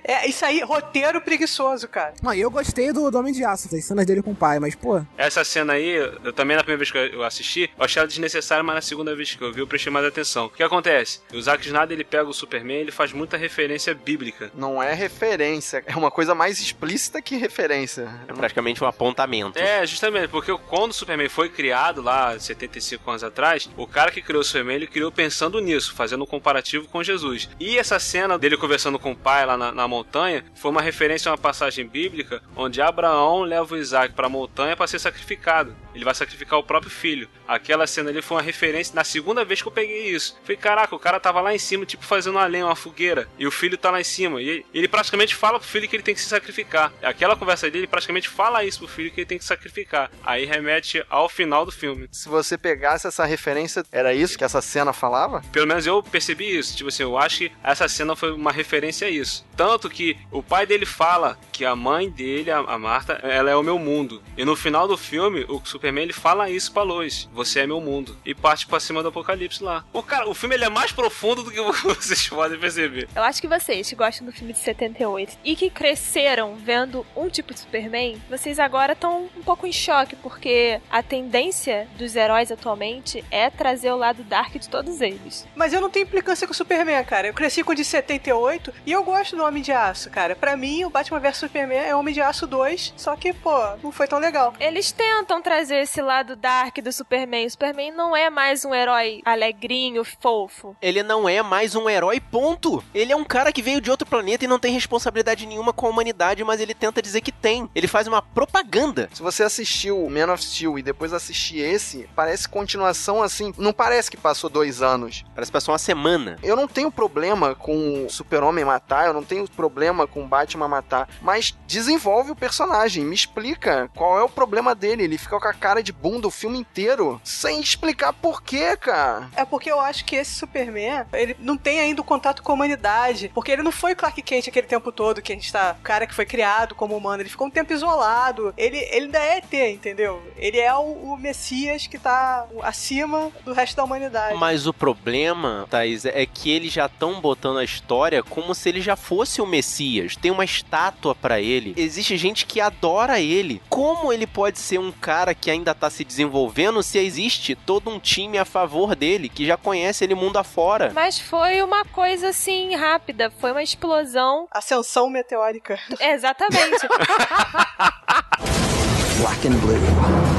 Speaker 5: É, isso aí, roteiro preguiçoso, cara.
Speaker 1: Não, e eu gostei do, do Homem de Aço, das cenas dele com o pai, mas, pô,
Speaker 2: Essa cena aí, eu também na primeira vez que eu assisti, eu achei ela desnecessária, mas na segunda vez que eu vi, eu prestei mais atenção. O que acontece? O Zack Snyder, ele pega o Superman, ele faz muita referência bíblica.
Speaker 3: Não é referência, é uma coisa mais explícita que referência.
Speaker 4: É praticamente um apontamento.
Speaker 2: É, justamente, porque quando o Superman foi criado lá 75 anos atrás, o cara que criou o Superman, ele criou pensando nisso, fazendo um comparativo com Jesus. E essa cena dele conversando com o pai lá na, na montanha foi uma referência a uma passagem bíblica onde Abraão leva o Isaac pra montanha para ser sacrificado. Ele vai sacrificar o próprio filho. Aquela cena ali foi uma referência na segunda vez que eu peguei isso. Falei, caraca, o cara tava lá em cima, tipo, fazendo uma lenha, uma fogueira. E o filho tá lá em cima. E ele praticamente fala pro filho que ele tem que se sacrificar. Aquela conversa dele praticamente fala isso pro filho que ele tem que sacrificar. Aí remete ao final do filme.
Speaker 3: Se você pegasse essa referência, era isso que essa cena falava?
Speaker 2: Pelo menos eu percebi isso. Tipo assim, eu acho que essa cena foi uma referência a isso. Tanto que o pai dele fala que a mãe dele, a a Marta, ela é o meu mundo. E no final do filme, o Superman ele fala isso pra Lois: Você é meu mundo. E parte pra cima do apocalipse lá. O cara, o filme ele é mais profundo do que (laughs) vocês podem perceber.
Speaker 6: Eu acho que vocês que gostam do filme de 78 e que cresceram vendo um tipo de Superman, vocês agora estão um pouco em choque, porque a tendência dos heróis atualmente é trazer o lado dark de todos eles.
Speaker 5: Mas eu não tenho implicância com o Superman, cara. Eu cresci com o de 78 e eu gosto do Homem de Aço, cara. Pra mim, o Batman vs Superman é Homem de Aço 2, só que, pô, não foi tão legal.
Speaker 6: Eles tentam trazer esse lado dark do Superman. O Superman não é mais um herói alegrinho, fofo.
Speaker 4: Ele não é mais um herói, ponto. Ele é um cara que veio de outro planeta e não tem responsabilidade nenhuma com a humanidade, mas ele tenta dizer que tem. Ele faz uma propaganda.
Speaker 3: Se você assistiu Man of Steel e depois assistir esse, parece continuação assim. Não parece que passou dois anos.
Speaker 4: Parece que passou uma semana.
Speaker 3: Eu não tenho problema com o Super-Homem matar, eu não tenho problema com o Batman matar, mas desenvolve o personagem, me explica qual é o problema dele. Ele fica com a cara de bunda o filme inteiro, sem explicar por quê, cara.
Speaker 5: É porque eu acho que esse Superman, ele não tem ainda o contato com a humanidade. Porque ele não foi o Clark Kent aquele tempo todo que a gente tá. O cara que foi criado como humano. Ele ficou um tempo isolado. Ele, ele ainda é ET, entendeu? Ele é o, o Messias que tá acima do resto da humanidade.
Speaker 4: Mas o problema, Thaís, é que eles já estão botando a história como se ele já fosse o Messias. Tem uma estátua pra ele. Existe gente que adora ele. Como ele pode ser um cara que ainda tá se desenvolvendo se existe todo um time a favor dele, que já conhece ele mundo afora?
Speaker 6: Mas foi uma coisa assim rápida, foi uma explosão.
Speaker 5: Ascensão meteórica.
Speaker 6: É, Exatamente. (laughs) (laughs)
Speaker 8: Black and blue.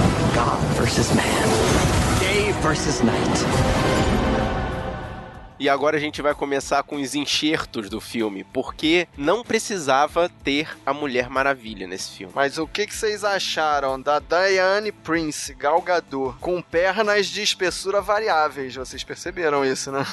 Speaker 8: God versus man. Day versus night.
Speaker 4: E agora a gente vai começar com os enxertos do filme, porque não precisava ter a Mulher Maravilha nesse filme.
Speaker 3: Mas o que, que vocês acharam da Diane Prince Gal Gadot com pernas de espessura variáveis? Vocês perceberam isso, né?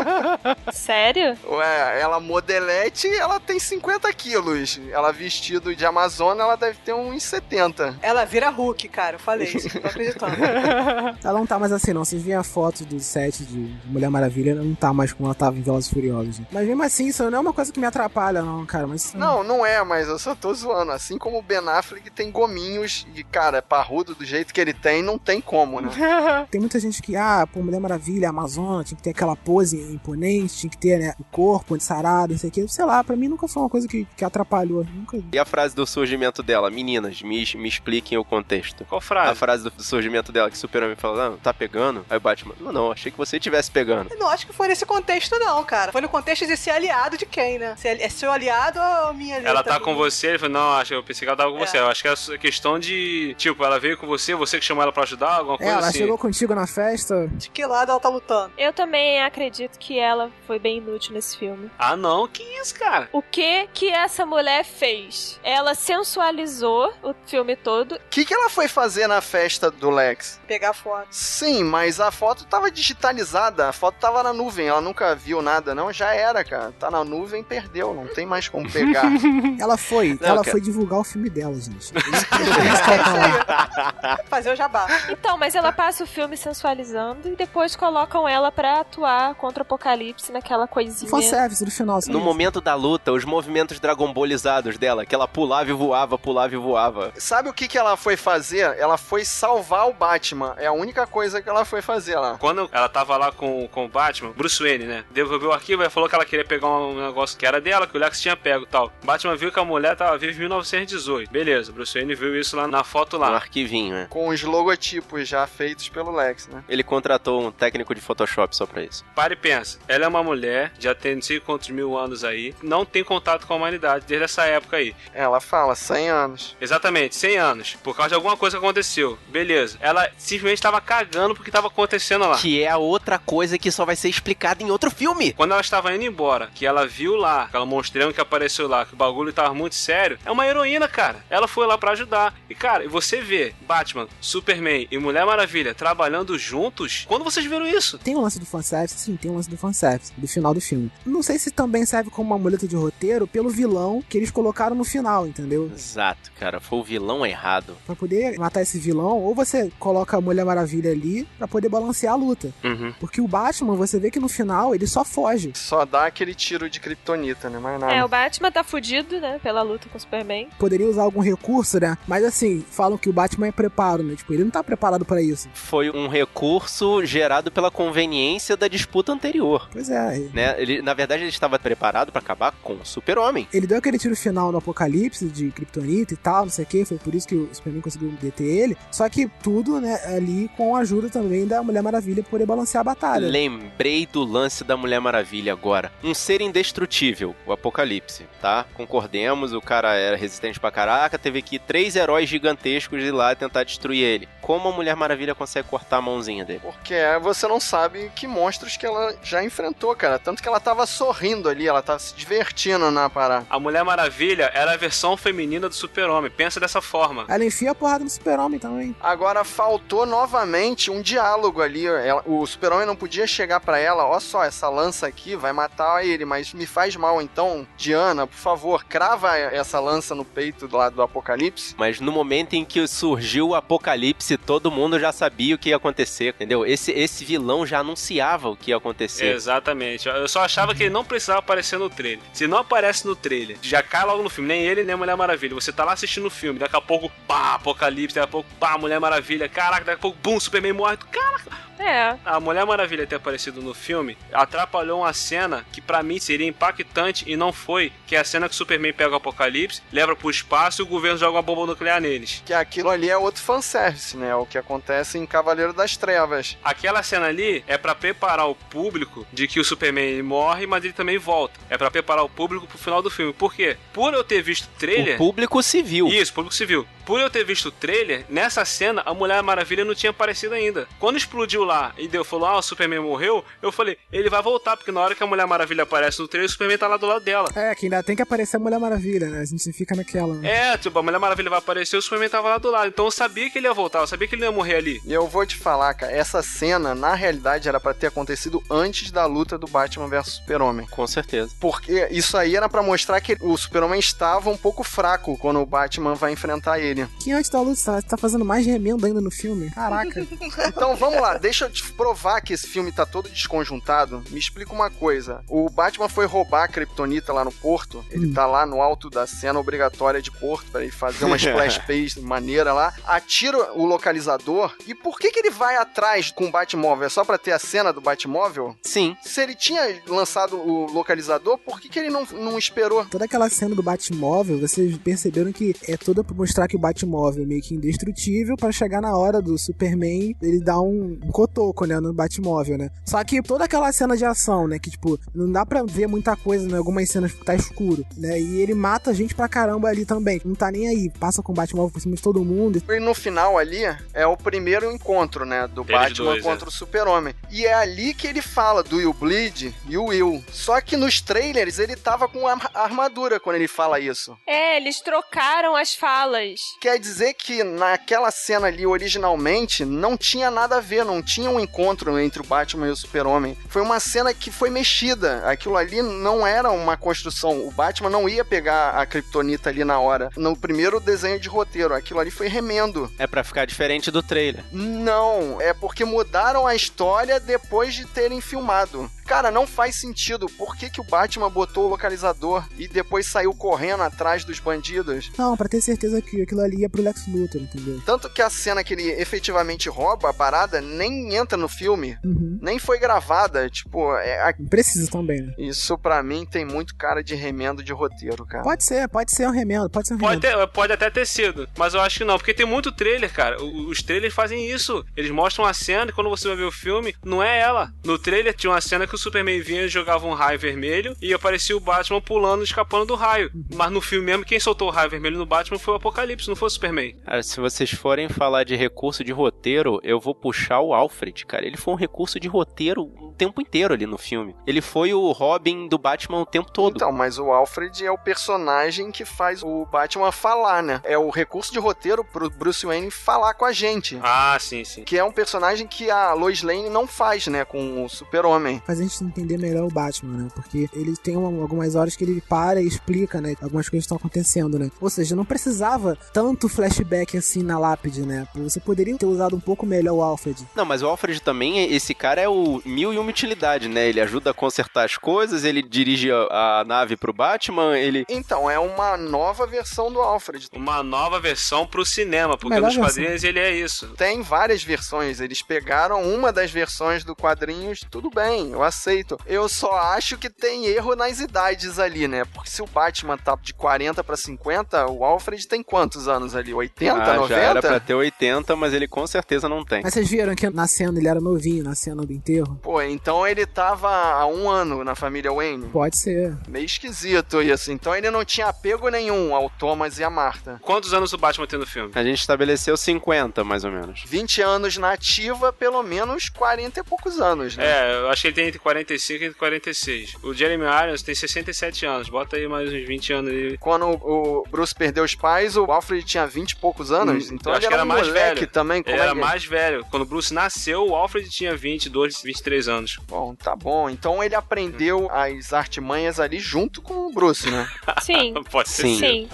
Speaker 3: (laughs)
Speaker 6: Sério?
Speaker 3: Ué, ela modelete, ela tem 50 quilos. Ela vestido de Amazona, ela deve ter uns 70.
Speaker 5: Ela vira Hulk, cara. Eu falei isso. Não tô acreditando. (laughs)
Speaker 1: ela não tá mais assim, não. Vocês viram a foto do set de Mulher Maravilha, ela não tá mais como ela tava em Velozes Furiosos. Mas mesmo assim, isso não é uma coisa que me atrapalha, não, cara. Mas
Speaker 3: Não, não é, mas eu só tô zoando. Assim como o Ben Affleck tem gominhos e, cara, parrudo do jeito que ele tem, não tem como, né? (laughs)
Speaker 1: Tem muita gente que, ah, pô, Mulher Maravilha, Amazona, tinha que ter aquela pose imponente, tinha que ter, né, o corpo sarado, não sei o que. Sei lá, pra mim nunca foi uma coisa que, que atrapalhou. Nunca.
Speaker 4: E a frase do surgimento dela? Meninas, me, me expliquem o contexto.
Speaker 2: Qual
Speaker 4: A
Speaker 2: frase?
Speaker 4: frase do surgimento dela, que o super-homem fala, não, tá pegando? Aí o Batman, não, não, achei que você estivesse pegando.
Speaker 5: Eu não acho que foi nesse contexto, não, cara. Foi no contexto de ser aliado de quem, né? Se é seu aliado ou minha aliada?
Speaker 2: Ela tá com você, ele falou, não, acho, eu pensei que ela tava com
Speaker 5: É.
Speaker 2: você. Eu acho que é questão de, tipo, ela veio com você, você que chamou ela pra ajudar, alguma
Speaker 1: É,
Speaker 2: coisa
Speaker 1: ela
Speaker 2: assim.
Speaker 1: chegou contigo na festa.
Speaker 5: De que lado ela tá lutando?
Speaker 6: Eu também acredito que ela foi bem inútil nesse filme.
Speaker 2: Ah, não, que isso, cara?
Speaker 6: O que que essa mulher fez? Ela sensualizou o filme todo.
Speaker 3: O que, que ela foi fazer na festa do Lex?
Speaker 5: Pegar foto.
Speaker 3: Sim, mas a foto tava digitalizada, a foto tava na nuvem. Nuvem, ela nunca viu nada, não, já era, cara. Tá na nuvem, perdeu, não tem mais como pegar. (laughs)
Speaker 1: Ela foi,
Speaker 4: Não,
Speaker 1: ela
Speaker 4: cara.
Speaker 1: foi divulgar o filme dela, gente. (laughs)
Speaker 5: Fazer o jabá.
Speaker 6: Então, mas ela passa o filme sensualizando e depois colocam ela pra atuar contra o apocalipse naquela coisinha.
Speaker 1: Fanservice no final.
Speaker 4: No momento da luta, os movimentos Dragon Ballizados dela, que ela pulava e voava, pulava e voava.
Speaker 3: Sabe o que, que ela foi fazer? Ela foi salvar o Batman. É a única coisa que ela foi fazer lá.
Speaker 2: Quando ela tava lá com, com o Batman, Bruce Wayne, né? Devolveu o arquivo e falou que ela queria pegar um negócio que era dela, que o Lex tinha pego e tal. Batman viu que a mulher tava viva em 1918. Beleza, Bruce Wayne viu isso lá na foto
Speaker 4: Um
Speaker 2: lá.
Speaker 4: arquivinho, né?
Speaker 3: Com os logotipos já feitos pelo Lex, né?
Speaker 4: Ele contratou um técnico de Photoshop só pra isso.
Speaker 2: Para e pensa. Ela é uma mulher, já tem não sei quantos mil anos aí, não tem contato com a humanidade desde essa época aí.
Speaker 3: Ela fala 100 anos.
Speaker 2: Exatamente, 100 anos. Por causa de alguma coisa que aconteceu. Beleza. Ela simplesmente tava cagando porque tava acontecendo lá.
Speaker 4: Que é a outra coisa que só vai ser explicada em outro filme.
Speaker 2: Quando ela estava indo embora, que ela viu lá, aquela monstrão que apareceu lá, que o bagulho tava muito sério, é uma heroína, cara. Ela foi lá pra ajudar. E, cara, e você vê Batman, Superman e Mulher Maravilha trabalhando juntos, quando vocês viram isso?
Speaker 1: Tem o lance do fanservice? Sim, tem o lance do fanservice, do final do filme. Não sei se também serve como uma muleta de roteiro pelo vilão que eles colocaram no final, entendeu?
Speaker 4: Exato, cara. Foi o vilão errado.
Speaker 1: Pra poder matar esse vilão, ou você coloca a Mulher Maravilha ali pra poder balancear a luta.
Speaker 2: Uhum.
Speaker 1: Porque o Batman, você vê que no final ele só foge.
Speaker 3: Só dá aquele tiro de kryptonita, né? Mais nada.
Speaker 6: É, o Batman tá fudido, né? Pela luta com o Superman.
Speaker 1: Poderia usar algum recurso, né? Mas assim, falam que o Batman é preparo, né? Tipo, ele não tá preparado pra isso.
Speaker 4: Foi um recurso gerado pela conveniência da disputa anterior.
Speaker 1: Pois é,
Speaker 4: Né? Ele, na verdade, ele estava preparado pra acabar com o Super-Homem.
Speaker 1: ele deu aquele tiro final no Apocalipse de Kryptonita e tal, não sei o que, foi por isso que o Superman conseguiu deter ele. Só que tudo, né, ali com a ajuda também da Mulher Maravilha poder balancear a batalha.
Speaker 4: Lembrei do lance da Mulher Maravilha agora. Um ser indestrutível, o Apocalipse, tá? Concordemos, o cara era resistente pra caraca, teve que ir três heróis gigantescos ir lá tentar destruir ele. Como a Mulher Maravilha consegue cortar a mãozinha dele?
Speaker 3: Porque você não sabe que monstros que ela já enfrentou, cara. Tanto que ela tava sorrindo ali, ela tava se divertindo na parada.
Speaker 2: A Mulher Maravilha era a versão feminina do Super-Homem. Pensa dessa forma.
Speaker 1: Ela enfia a porrada no Super-Homem também.
Speaker 3: Agora faltou novamente um diálogo ali. Ela- o Super-Homem não podia chegar pra ela, ó só, essa lança aqui vai matar ele, mas me faz mal então, Diana, por favor, crava essa lança no peito do lado do Apocalipse.
Speaker 4: Mas no momento em que surgiu o Apocalipse, todo mundo já sabia o que ia acontecer, entendeu? Esse, esse vilão já anunciava o que ia acontecer.
Speaker 2: Exatamente. Eu só achava que ele não precisava aparecer no trailer. Se não aparece no trailer, já cai logo no filme. Nem ele, nem a Mulher Maravilha. Você tá lá assistindo o filme, daqui a pouco, pá, Apocalipse, daqui a pouco, pá, Mulher Maravilha. Caraca, daqui a pouco, bum, Superman morre. Caraca,
Speaker 6: É.
Speaker 2: a Mulher Maravilha ter aparecido no filme atrapalhou uma cena que pra mim seria impactante e não foi, que é a cena que o Superman pega o Apocalipse, leva pro espaço e o governo joga uma bomba nuclear neles.
Speaker 3: Que aquilo ali é outro fanservice, né? O que acontece em Cavaleiro das Trevas.
Speaker 2: Aquela cena ali é pra preparar o público de que o Superman morre, mas ele também volta. É pra preparar o público pro final do filme. Por quê? Por eu ter visto o trailer,
Speaker 4: O público civil.
Speaker 2: Isso, público civil. Por eu ter visto o trailer, nessa cena a Mulher Maravilha não tinha aparecido ainda. Quando explodiu lá e deu falou, ah, o Superman morreu, eu falei, ele vai voltar, porque na hora que a Mulher Maravilha aparece no trailer, o Superman tá lá do lado dela.
Speaker 1: É, que ainda tem que aparecer a Mulher Maravilha, né? A gente fica naquela. né?
Speaker 2: É, tipo, a Mulher Maravilha vai aparecer, o Superman tava lá do lado. Então eu sabia que ele ia voltar, eu sabia que ele ia morrer ali.
Speaker 3: E eu vou te falar, cara, essa cena, na realidade, era pra ter acontecido antes da luta do Batman vs Super-Homem.
Speaker 4: Com certeza.
Speaker 3: Porque isso aí era pra mostrar que o Super-Homem estava um pouco fraco quando o Batman vai enfrentar ele.
Speaker 1: Que antes da luta, tá, tá fazendo mais remendo ainda no filme. Caraca. (laughs)
Speaker 3: Então vamos lá, deixa eu te provar que esse filme tá todo desconjuntado. Me explica uma coisa. O Batman foi roubar a Kryptonita lá no porto. Ele tá lá no alto da cena obrigatória de porto pra ele fazer uma (laughs) splash page maneira lá. Atira o localizador. E por que que ele vai atrás com o Batmóvel? É só pra ter a cena do Batmóvel?
Speaker 4: Sim.
Speaker 3: Se ele tinha lançado o localizador, por que que ele não, não esperou?
Speaker 1: Toda aquela cena do Batmóvel, vocês perceberam que é toda pra mostrar que o Batmóvel é meio que indestrutível pra chegar na hora do Superman ele dar um, um cotoco, né, no Batmóvel, né? Só que toda aquela cena de ação, né, que tipo, não dá pra ver muita coisa, né, algumas cenas que tá escuro, né? E ele mata gente pra caramba ali também. Não tá nem aí, passa com o Batmóvel por cima de todo mundo.
Speaker 3: E no final ali é o primeiro encontro, né? Do
Speaker 2: Deles
Speaker 3: Batman
Speaker 2: dois,
Speaker 3: contra o Super-Homem. E é ali que ele fala do You Bleed e o Will. Só que nos trailers ele tava com a armadura quando ele fala isso.
Speaker 6: É, eles trocaram as falas.
Speaker 3: Quer dizer que naquela cena ali, originalmente, não tinha nada a ver, não tinha um encontro entre o Batman e o Super-Homem. Foi uma cena que foi mexida. Aquilo ali não era uma construção. O Batman não ia pegar a Kryptonita ali na hora. No primeiro desenho de roteiro, aquilo ali foi remendo.
Speaker 4: É pra ficar diferente do trailer.
Speaker 3: Não, é porque mudaram a história depois de terem filmado. Cara, não faz sentido. Por que, que o Batman botou o localizador e depois saiu correndo atrás dos bandidos?
Speaker 1: Não, pra ter certeza que aquilo ali ia pro Lex Luthor, entendeu?
Speaker 3: Tanto que a cena que ele efetivamente rouba a parada nem entra no filme.
Speaker 1: Uhum.
Speaker 3: Nem foi gravada. Tipo, é, a-
Speaker 1: Precisa também, né?
Speaker 3: isso pra mim tem muito cara de remendo de roteiro, cara.
Speaker 1: Pode ser, pode ser um remendo, pode ser um
Speaker 2: Pode,
Speaker 1: remendo.
Speaker 2: ter- pode até ter sido, mas eu acho que não, porque tem muito trailer, cara. Os trailers fazem isso. Eles mostram a cena e quando você vai ver o filme, não é ela. No trailer tinha uma cena que o Superman vinha e jogava um raio vermelho e aparecia o Batman pulando, escapando do raio. Mas no filme mesmo, quem soltou o raio vermelho no Batman foi o Apocalipse, não foi o Superman.
Speaker 4: Cara, se vocês forem falar de recurso de roteiro, eu vou puxar o Alfred, cara. Ele foi um recurso de roteiro o tempo inteiro ali no filme. Ele foi o Robin do Batman o tempo todo.
Speaker 3: Então, mas o Alfred é o personagem que faz o Batman falar, né? É o recurso de roteiro pro Bruce Wayne falar com a gente.
Speaker 2: Ah, sim, sim.
Speaker 3: Que é um personagem que a Lois Lane não faz, né? Com o Super-Homem.
Speaker 1: Faz a gente entender melhor o Batman, né? Porque ele tem uma- algumas horas que ele para e explica, né? Algumas coisas estão acontecendo, né? Ou seja, não precisava tanto flashback assim na lápide, né? Você poderia ter usado um pouco melhor o Alfred.
Speaker 4: Não, mas o Alfred também, esse cara é o mil e uma utilidade, né? Ele ajuda a consertar as coisas, ele dirige a, a nave pro Batman, ele.
Speaker 3: Então, é uma nova versão do Alfred.
Speaker 2: Uma nova versão pro cinema, porque
Speaker 1: Melhor
Speaker 2: nos
Speaker 1: versão.
Speaker 2: quadrinhos ele é isso.
Speaker 3: Tem várias versões. Eles pegaram uma das versões do quadrinhos, tudo bem, eu aceito. Eu só acho que tem erro nas idades ali, né? Porque se o Batman tá de 40 pra 50, o Alfred tem quantos anos ali? 80,
Speaker 4: ah,
Speaker 3: 90?
Speaker 4: já era pra ter 80, mas ele com certeza não tem.
Speaker 1: Mas vocês viram que na cena ele era novinho, na cena do enterro?
Speaker 3: Pô, então ele tava há um ano na família Wayne.
Speaker 1: Pode ser.
Speaker 3: Meio esquisito isso. Então ele não tinha apego nenhum ao Thomas e a Martha.
Speaker 2: Quantos anos o Batman tem no filme?
Speaker 4: A gente estabeleceu 50, mais ou menos.
Speaker 3: 20 anos na ativa, pelo menos 40 e poucos anos, né?
Speaker 2: É, eu acho que ele tem entre 45 e 46. O Jeremy Irons tem 67 anos. Bota aí mais uns 20 anos aí.
Speaker 3: Quando o Bruce perdeu os pais, o Alfred tinha 20 e poucos anos.
Speaker 2: Hum,
Speaker 3: então ele
Speaker 2: acho que
Speaker 3: era,
Speaker 2: era mais
Speaker 3: moleque
Speaker 2: velho.
Speaker 3: também. Como
Speaker 2: Ele
Speaker 3: é
Speaker 2: era
Speaker 3: que-
Speaker 2: mais velho. Quando o Bruce nasceu, o Alfred tinha 22, 23 anos.
Speaker 3: Bom, tá bom. Então ele aprendeu as artimanhas ali junto com o Bruce, né? (laughs)
Speaker 6: Sim. (laughs)
Speaker 2: Pode ser.
Speaker 4: Sim.
Speaker 6: Sim.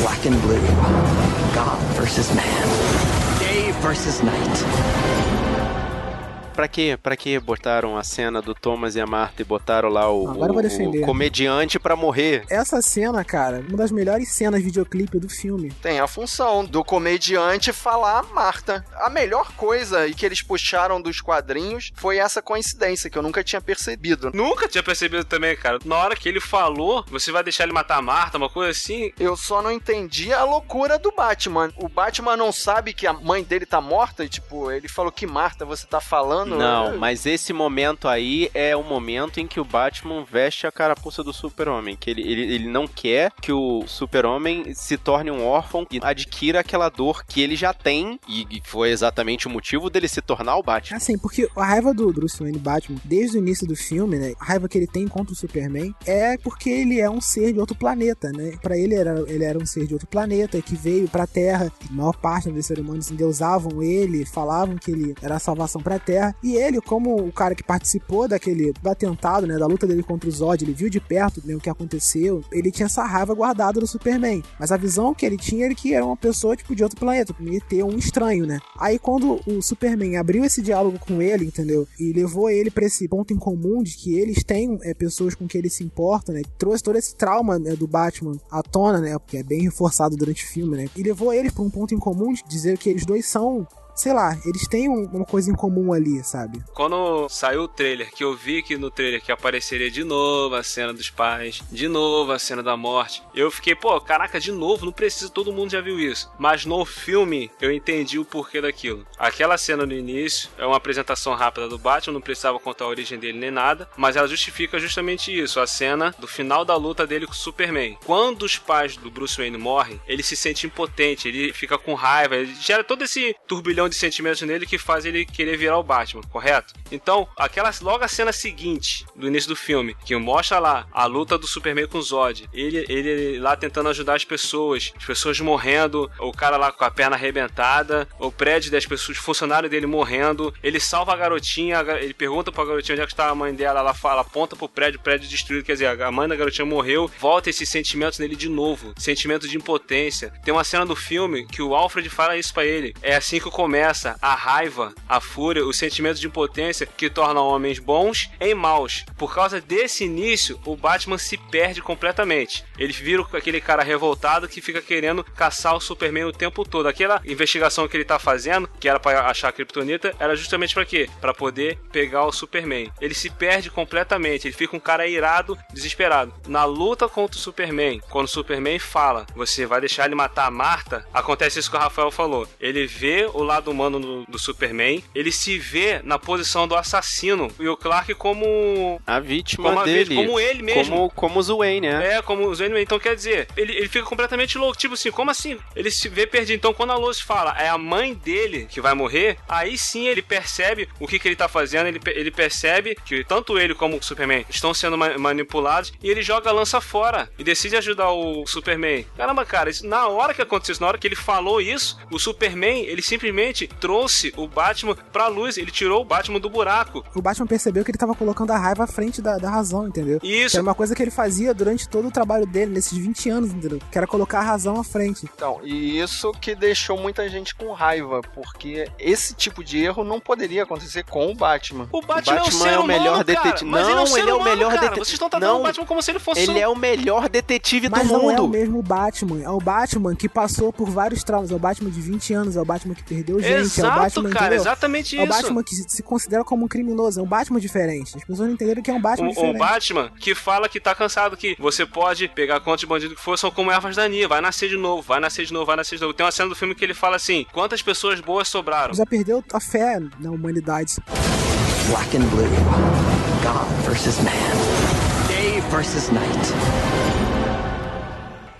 Speaker 8: Black and blue. God versus man. Day versus night.
Speaker 4: Pra quê? Pra que botaram a cena do Thomas e a Marta e botaram lá o,
Speaker 1: Agora
Speaker 4: o-
Speaker 1: defender.
Speaker 4: o comediante pra morrer?
Speaker 1: Essa cena, cara, uma das melhores cenas videoclipe do filme.
Speaker 3: Tem a função do comediante falar a Marta. A melhor coisa e que eles puxaram dos quadrinhos foi essa coincidência que eu nunca tinha percebido.
Speaker 2: Nunca tinha percebido também, cara. Na hora que ele falou, você vai deixar ele matar a Marta, uma coisa assim.
Speaker 3: Eu só não entendi a loucura do Batman. O Batman não sabe que a mãe dele tá morta e, tipo, ele falou que Marta você tá falando.
Speaker 4: Não,
Speaker 3: É,
Speaker 4: mas esse momento aí é o momento em que o Batman veste a carapuça do super-homem. Que ele, ele, ele não quer que o super-homem se torne um órfão e adquira aquela dor que ele já tem. E e foi exatamente o motivo dele se tornar o Batman.
Speaker 1: Assim, porque a raiva do Bruce Wayne Batman, desde o início do filme, né? A raiva que ele tem contra o Superman é porque ele é um ser de outro planeta, né? Pra ele era, ele era um ser de outro planeta que veio pra Terra. A maior parte dos seres humanos endeusavam ele, falavam que ele era a salvação pra Terra. E ele, como o cara que participou daquele do atentado, né? Da luta dele contra o Zod, ele viu de perto né, o que aconteceu. Ele tinha essa raiva guardada do Superman. Mas a visão que ele tinha era que era uma pessoa, tipo, de outro planeta. Ia ter um estranho, né? Aí quando o Superman abriu esse diálogo com ele, entendeu? E levou ele pra esse ponto em comum de que eles têm é, pessoas com que eles se importam, né? Trouxe todo esse trauma né, do Batman à tona, né? Que é bem reforçado durante o filme, né? E levou eles pra um ponto em comum de dizer que eles dois são. Sei lá, eles têm um- uma coisa em comum ali, sabe?
Speaker 2: Quando saiu o trailer, que eu vi que no trailer que apareceria de novo a cena dos pais, de novo a cena da morte, eu fiquei, pô, caraca, de novo, não precisa, todo mundo já viu isso. Mas no filme, eu entendi o porquê daquilo. Aquela cena no início é uma apresentação rápida do Batman, não precisava contar a origem dele nem nada, mas ela justifica justamente isso, a cena do final da luta dele com o Superman. Quando os pais do Bruce Wayne morrem, ele se sente impotente, ele fica com raiva, ele gera todo esse turbilhão de sentimentos nele que faz ele querer virar o Batman, correto? Então, aquela logo a cena seguinte do início do filme, que mostra lá a luta do Superman com o Zod, ele, ele lá tentando ajudar as pessoas, as pessoas morrendo, o cara lá com a perna arrebentada, o prédio das pessoas, funcionário dele morrendo, ele salva a garotinha, ele pergunta pra garotinha onde é que está a mãe dela, ela fala, aponta pro prédio, o prédio destruído, quer dizer, a mãe da garotinha morreu, volta esses sentimentos nele de novo, sentimento de impotência. Tem uma cena do filme que o Alfred fala isso para ele. É assim que começa a raiva, a fúria, os sentimentos de impotência que tornam homens bons em maus. Por causa desse início, o Batman se perde completamente. Ele vira aquele cara revoltado que fica querendo caçar o Superman o tempo todo. Aquela investigação que ele tá fazendo, que era para achar a Kryptonita, era justamente para quê? Para poder pegar o Superman. Ele se perde completamente, ele fica um cara irado, desesperado. Na luta contra o Superman, quando o Superman fala, você vai deixar ele matar a Marta, acontece isso que o Rafael falou. Ele vê o lado humano do, do Superman, ele se vê na posição do assassino e o Clark como
Speaker 4: a vítima
Speaker 2: como a
Speaker 4: dele,
Speaker 2: vítima, como ele mesmo.
Speaker 4: Como, como o Wayne, né?
Speaker 2: É, como o Wayne. Então quer dizer, ele, ele fica completamente louco. Tipo assim, como assim? Ele se vê perdido. Então quando a Lois fala, é a mãe dele que vai morrer, aí sim ele percebe o que, que ele tá fazendo, ele, ele percebe que tanto ele como o Superman estão sendo ma manipulados e ele joga a lança fora e decide ajudar o Superman. Caramba, cara, isso, na hora que aconteceu isso, na hora que ele falou isso, o Superman, ele simplesmente trouxe o Batman pra luz, ele tirou o Batman do buraco.
Speaker 1: O Batman percebeu que ele tava colocando a raiva à frente da, da razão, entendeu?
Speaker 2: Isso.
Speaker 1: Que era uma coisa que ele fazia durante todo o trabalho dele, nesses 20 anos, entendeu? Que era colocar a razão à frente.
Speaker 3: Então, e isso que deixou muita gente com raiva, porque esse tipo de erro não poderia acontecer com o Batman.
Speaker 2: O Batman,
Speaker 4: o Batman
Speaker 2: é, um ser
Speaker 4: é o
Speaker 2: humano,
Speaker 4: melhor detetive.
Speaker 2: Mas
Speaker 4: Não,
Speaker 2: ele é, um ser
Speaker 4: ele é o melhor detetive.
Speaker 2: Vocês estão tratando
Speaker 4: Não.
Speaker 2: o Batman como se ele fosse
Speaker 4: Ele
Speaker 2: um...
Speaker 4: é o melhor detetive
Speaker 1: Mas
Speaker 4: do
Speaker 1: não é o
Speaker 4: mundo.
Speaker 1: mesmo Batman. É o Batman que passou por vários traumas. É o Batman de 20 anos. É o Batman que perdeu é o
Speaker 2: Exato,
Speaker 1: Batman,
Speaker 2: cara,
Speaker 1: entendeu?
Speaker 2: exatamente
Speaker 1: É o
Speaker 2: isso.
Speaker 1: Batman que se considera como um criminoso. É um Batman diferente. As pessoas não entenderam que é um Batman
Speaker 2: O, o
Speaker 1: diferente.
Speaker 2: Batman que fala que tá cansado, que você pode pegar quantos bandidos que for, são como ervas daninhas, vai nascer de novo, vai nascer de novo, vai nascer de novo. Tem uma cena do filme que ele fala assim: quantas pessoas boas sobraram?
Speaker 1: Já perdeu a fé na humanidade.
Speaker 8: Black and blue. God versus man. Day versus night.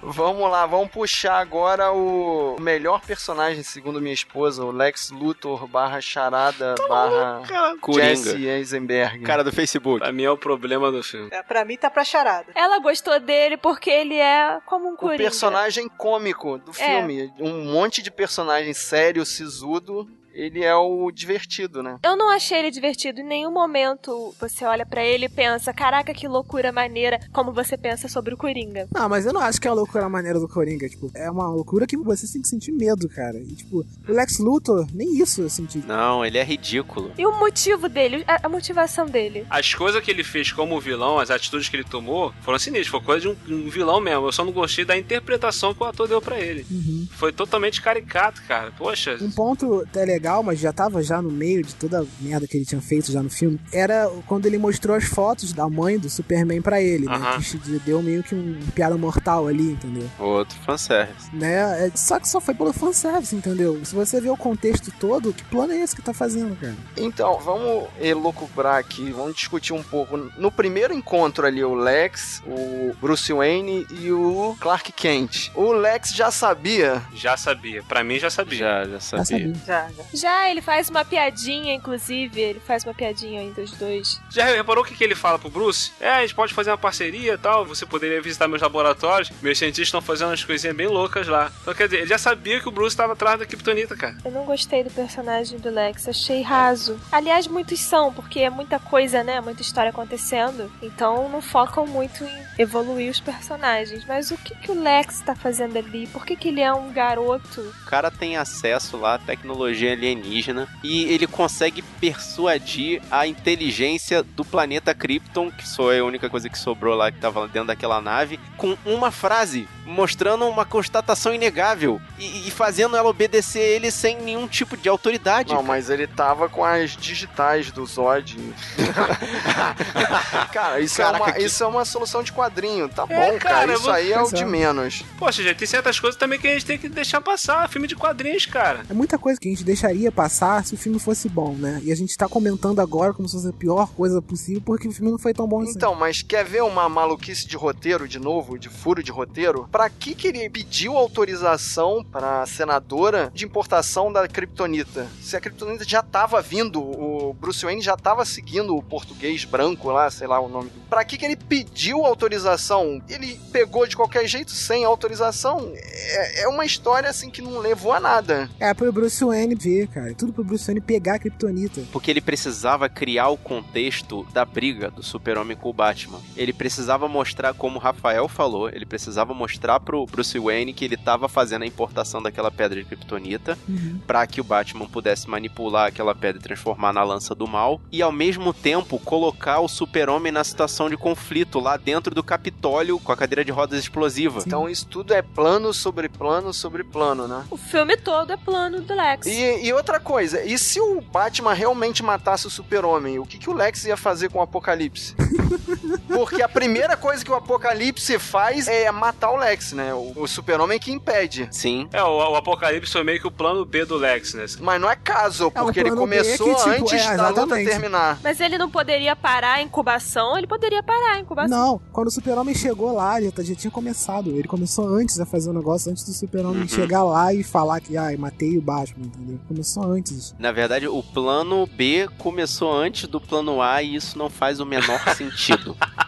Speaker 3: Vamos lá, vamos puxar agora o melhor personagem, segundo minha esposa, o Lex Luthor barra Charada barra
Speaker 4: Coringa.
Speaker 3: Jesse Eisenberg.
Speaker 4: Cara do Facebook.
Speaker 2: Pra mim é o problema do filme.
Speaker 5: É, pra mim tá pra charada.
Speaker 6: Ela gostou dele porque ele é como um
Speaker 3: o
Speaker 6: coringa.
Speaker 3: personagem cômico do
Speaker 6: É.
Speaker 3: filme. Um monte de personagem sério, sisudo. Ele é o divertido, né?
Speaker 6: Eu não achei ele divertido. Em nenhum momento você olha pra ele e pensa, caraca, que loucura maneira, como você pensa sobre o Coringa.
Speaker 1: Não, mas eu não acho que é a loucura maneira do Coringa. Tipo, é uma loucura que você tem que sentir medo, cara. E, tipo, o Lex Luthor, nem isso eu senti.
Speaker 4: Não, ele é ridículo.
Speaker 6: E o motivo dele, a, a motivação dele.
Speaker 2: As coisas que ele fez como vilão, as atitudes que ele tomou, foram sinistras. Foi coisa de um, um vilão mesmo. Eu só não gostei da interpretação que o ator deu pra ele.
Speaker 1: Uhum.
Speaker 2: Foi totalmente caricato, cara. Poxa.
Speaker 1: Um ponto até legal, mas já tava já no meio de toda a merda que ele tinha feito já no filme, era quando ele mostrou as fotos da mãe do Superman pra ele, né?
Speaker 2: Aham.
Speaker 1: Que deu meio que um piada mortal ali, entendeu?
Speaker 4: Outro fanservice.
Speaker 1: Né? É, Só que só foi pelo fanservice, entendeu? Se você ver o contexto todo, que plano é esse que tá fazendo, cara?
Speaker 3: Então, vamos elucubrar aqui, vamos discutir um pouco. No primeiro encontro ali, o Lex, o Bruce Wayne e o Clark Kent. O Lex já sabia.
Speaker 2: Já sabia. Pra mim já sabia.
Speaker 4: Já, já
Speaker 1: Já
Speaker 4: sabia.
Speaker 1: sabia.
Speaker 5: Já, já.
Speaker 6: Já, ele faz uma piadinha, inclusive, ele faz uma piadinha entre os dois.
Speaker 2: Já reparou o que, que ele fala pro Bruce? É, a gente pode fazer uma parceria e tal. Você poderia visitar meus laboratórios. Meus cientistas estão fazendo umas coisinhas bem loucas lá. Então, quer dizer, ele já sabia que o Bruce estava atrás da Kryptonita, cara.
Speaker 6: Eu não gostei do personagem do Lex, achei raso. Aliás, muitos são, porque é muita coisa, né? Muita história acontecendo. Então não focam muito em evoluir os personagens. Mas o que, que o Lex tá fazendo ali? Por que, que ele é um garoto?
Speaker 4: O cara tem acesso lá à tecnologia alienígena e ele consegue persuadir a inteligência do planeta Krypton, que só é a única coisa que sobrou lá que tava dentro daquela nave, com uma frase, mostrando uma constatação inegável e, e fazendo ela obedecer ele sem nenhum tipo de autoridade.
Speaker 3: Não, mas ele tava com as digitais do Zod. (laughs) cara, isso,
Speaker 4: Caraca,
Speaker 3: é uma,
Speaker 4: que-
Speaker 3: isso é uma solução de quadrinho. Tá
Speaker 2: É,
Speaker 3: bom, cara.
Speaker 2: cara,
Speaker 3: Isso
Speaker 2: eu-
Speaker 3: aí é o de
Speaker 1: é.
Speaker 3: menos.
Speaker 2: Poxa, gente, tem certas coisas também que a gente tem que deixar passar. Filme de quadrinhos, cara.
Speaker 1: É muita coisa que a gente deixaria passar se o filme fosse bom, né? E a gente tá comentando agora como se fosse a pior coisa possível porque o filme não foi tão bom assim.
Speaker 3: Então, mas quer ver uma maluquice de roteiro de novo, de furo de roteiro? pra que que ele pediu autorização pra senadora de importação da Kryptonita? Se a Kryptonita já tava vindo, o Bruce Wayne já tava seguindo o português branco lá, sei lá o nome. Pra que que ele pediu autorização? Ele pegou de qualquer jeito sem autorização? É, é uma história assim que não levou a nada.
Speaker 1: É pro Bruce Wayne ver, cara. Tudo pro Bruce Wayne pegar a Kryptonita.
Speaker 4: Porque ele precisava criar o contexto da briga do Super-Homem com o Batman. Ele precisava mostrar, como o Rafael falou, ele precisava mostrar pro Bruce Wayne que ele tava fazendo a importação daquela pedra de Kryptonita
Speaker 1: Uhum.
Speaker 4: para que o Batman pudesse manipular aquela pedra e transformar na lança do mal e ao mesmo tempo colocar o Super-Homem na situação de conflito lá dentro do Capitólio com a cadeira de rodas explosiva.
Speaker 3: Então isso tudo é plano sobre plano sobre plano, né?
Speaker 6: O filme todo é plano do Lex.
Speaker 3: E, e outra coisa, e se o Batman realmente matasse o Super-Homem, o que, que o Lex ia fazer com o Apocalipse? (laughs) Porque a primeira coisa que o Apocalipse faz é matar o Lex, né? O, o Super-Homem que impede.
Speaker 4: Sim.
Speaker 2: É, o, o Apocalipse foi meio que o plano B do Lex, né?
Speaker 3: Mas não é caso,
Speaker 1: É,
Speaker 3: porque ele
Speaker 1: é
Speaker 3: começou
Speaker 1: que, tipo,
Speaker 3: antes
Speaker 1: é,
Speaker 3: da luta terminar.
Speaker 6: Mas ele não poderia parar a incubação? Ele poderia parar a incubação.
Speaker 1: Não, quando o Super-Homem chegou lá, já, já tinha começado. Ele começou antes a fazer o negócio, antes do Super-Homem
Speaker 4: Uhum.
Speaker 1: chegar lá e falar que, ai, matei o Batman, entendeu? Começou antes.
Speaker 4: Na verdade, o plano B começou antes do plano A e isso não faz o menor sentido. (laughs)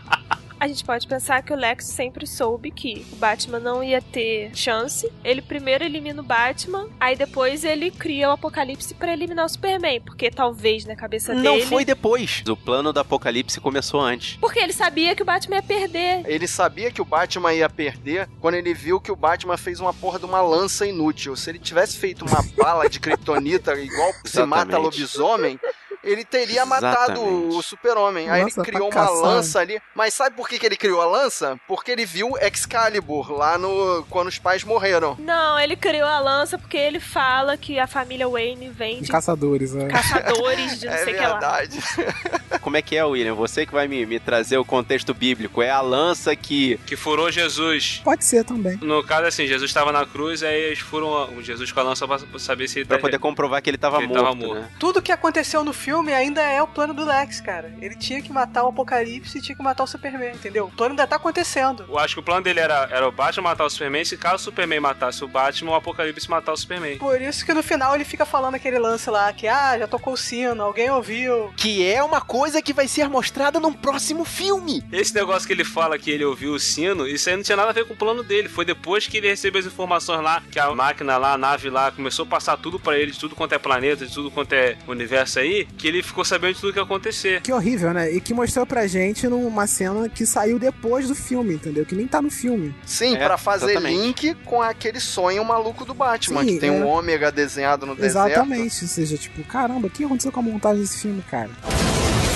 Speaker 6: A gente pode pensar que o Lex sempre soube que o Batman não ia ter chance. Ele primeiro elimina o Batman, aí depois ele cria o Apocalipse pra eliminar o Superman, porque talvez na cabeça
Speaker 4: Não
Speaker 6: dele.
Speaker 4: foi depois. O plano do Apocalipse começou antes.
Speaker 6: Porque ele sabia que o Batman ia perder.
Speaker 3: Ele sabia que o Batman ia perder quando ele viu que o Batman fez uma porra de uma lança inútil. Se ele tivesse feito uma bala de kryptonita (laughs) igual se mata lobisomem, ele teria matado
Speaker 4: Exatamente.
Speaker 3: o super-homem. Aí ele
Speaker 1: Lança
Speaker 3: criou uma lança ali. Mas sabe por que, que ele criou a lança? Porque ele viu Excalibur lá no... quando os pais morreram.
Speaker 6: Não, ele criou a lança porque ele fala que a família Wayne vem de
Speaker 1: caçadores, é.
Speaker 6: caçadores de (laughs) não
Speaker 3: É
Speaker 6: sei o que lá.
Speaker 3: verdade. (laughs)
Speaker 4: Como é que é, William? Você que vai me, me trazer o contexto bíblico. É a lança que.
Speaker 2: Que furou Jesus.
Speaker 1: Pode ser também.
Speaker 2: No caso, assim, Jesus estava na cruz, aí eles furam o Jesus com a lança pra saber se ele
Speaker 4: Pra
Speaker 2: tá-
Speaker 4: poder comprovar que ele tava
Speaker 2: Que ele
Speaker 4: morto.
Speaker 2: tava morto.
Speaker 4: Né?
Speaker 5: Tudo que aconteceu no filme ainda é o plano do Lex, cara. Ele tinha que matar o Apocalipse e tinha que matar o Superman, entendeu? O plano ainda tá acontecendo.
Speaker 2: Eu acho que o plano dele era, era o Batman matar o Superman. Se caso o Superman matasse o Batman, o Apocalipse matar o Superman.
Speaker 5: Por isso que no final ele fica falando aquele lance lá, que ah, já tocou o sino, alguém ouviu.
Speaker 4: Que é uma coisa que vai ser mostrada num próximo filme.
Speaker 2: Esse negócio que ele fala que ele ouviu o sino, isso aí não tinha nada a ver com o plano dele. Foi depois que ele recebeu as informações lá, que a máquina lá, a nave lá, começou a passar tudo pra ele, de tudo quanto é planeta, de tudo quanto é universo aí, que ele ficou sabendo de tudo que ia acontecer.
Speaker 1: Que horrível, né? E que mostrou pra gente numa cena que saiu depois do filme, entendeu? Que nem tá no filme.
Speaker 3: Sim,
Speaker 4: É,
Speaker 3: pra fazer
Speaker 4: exatamente.
Speaker 3: link com aquele sonho maluco do Batman,
Speaker 1: Sim,
Speaker 3: que tem
Speaker 1: é.
Speaker 3: um ômega desenhado no deserto.
Speaker 1: Exatamente. Ou seja, tipo, caramba, o que aconteceu com a montagem desse filme, cara?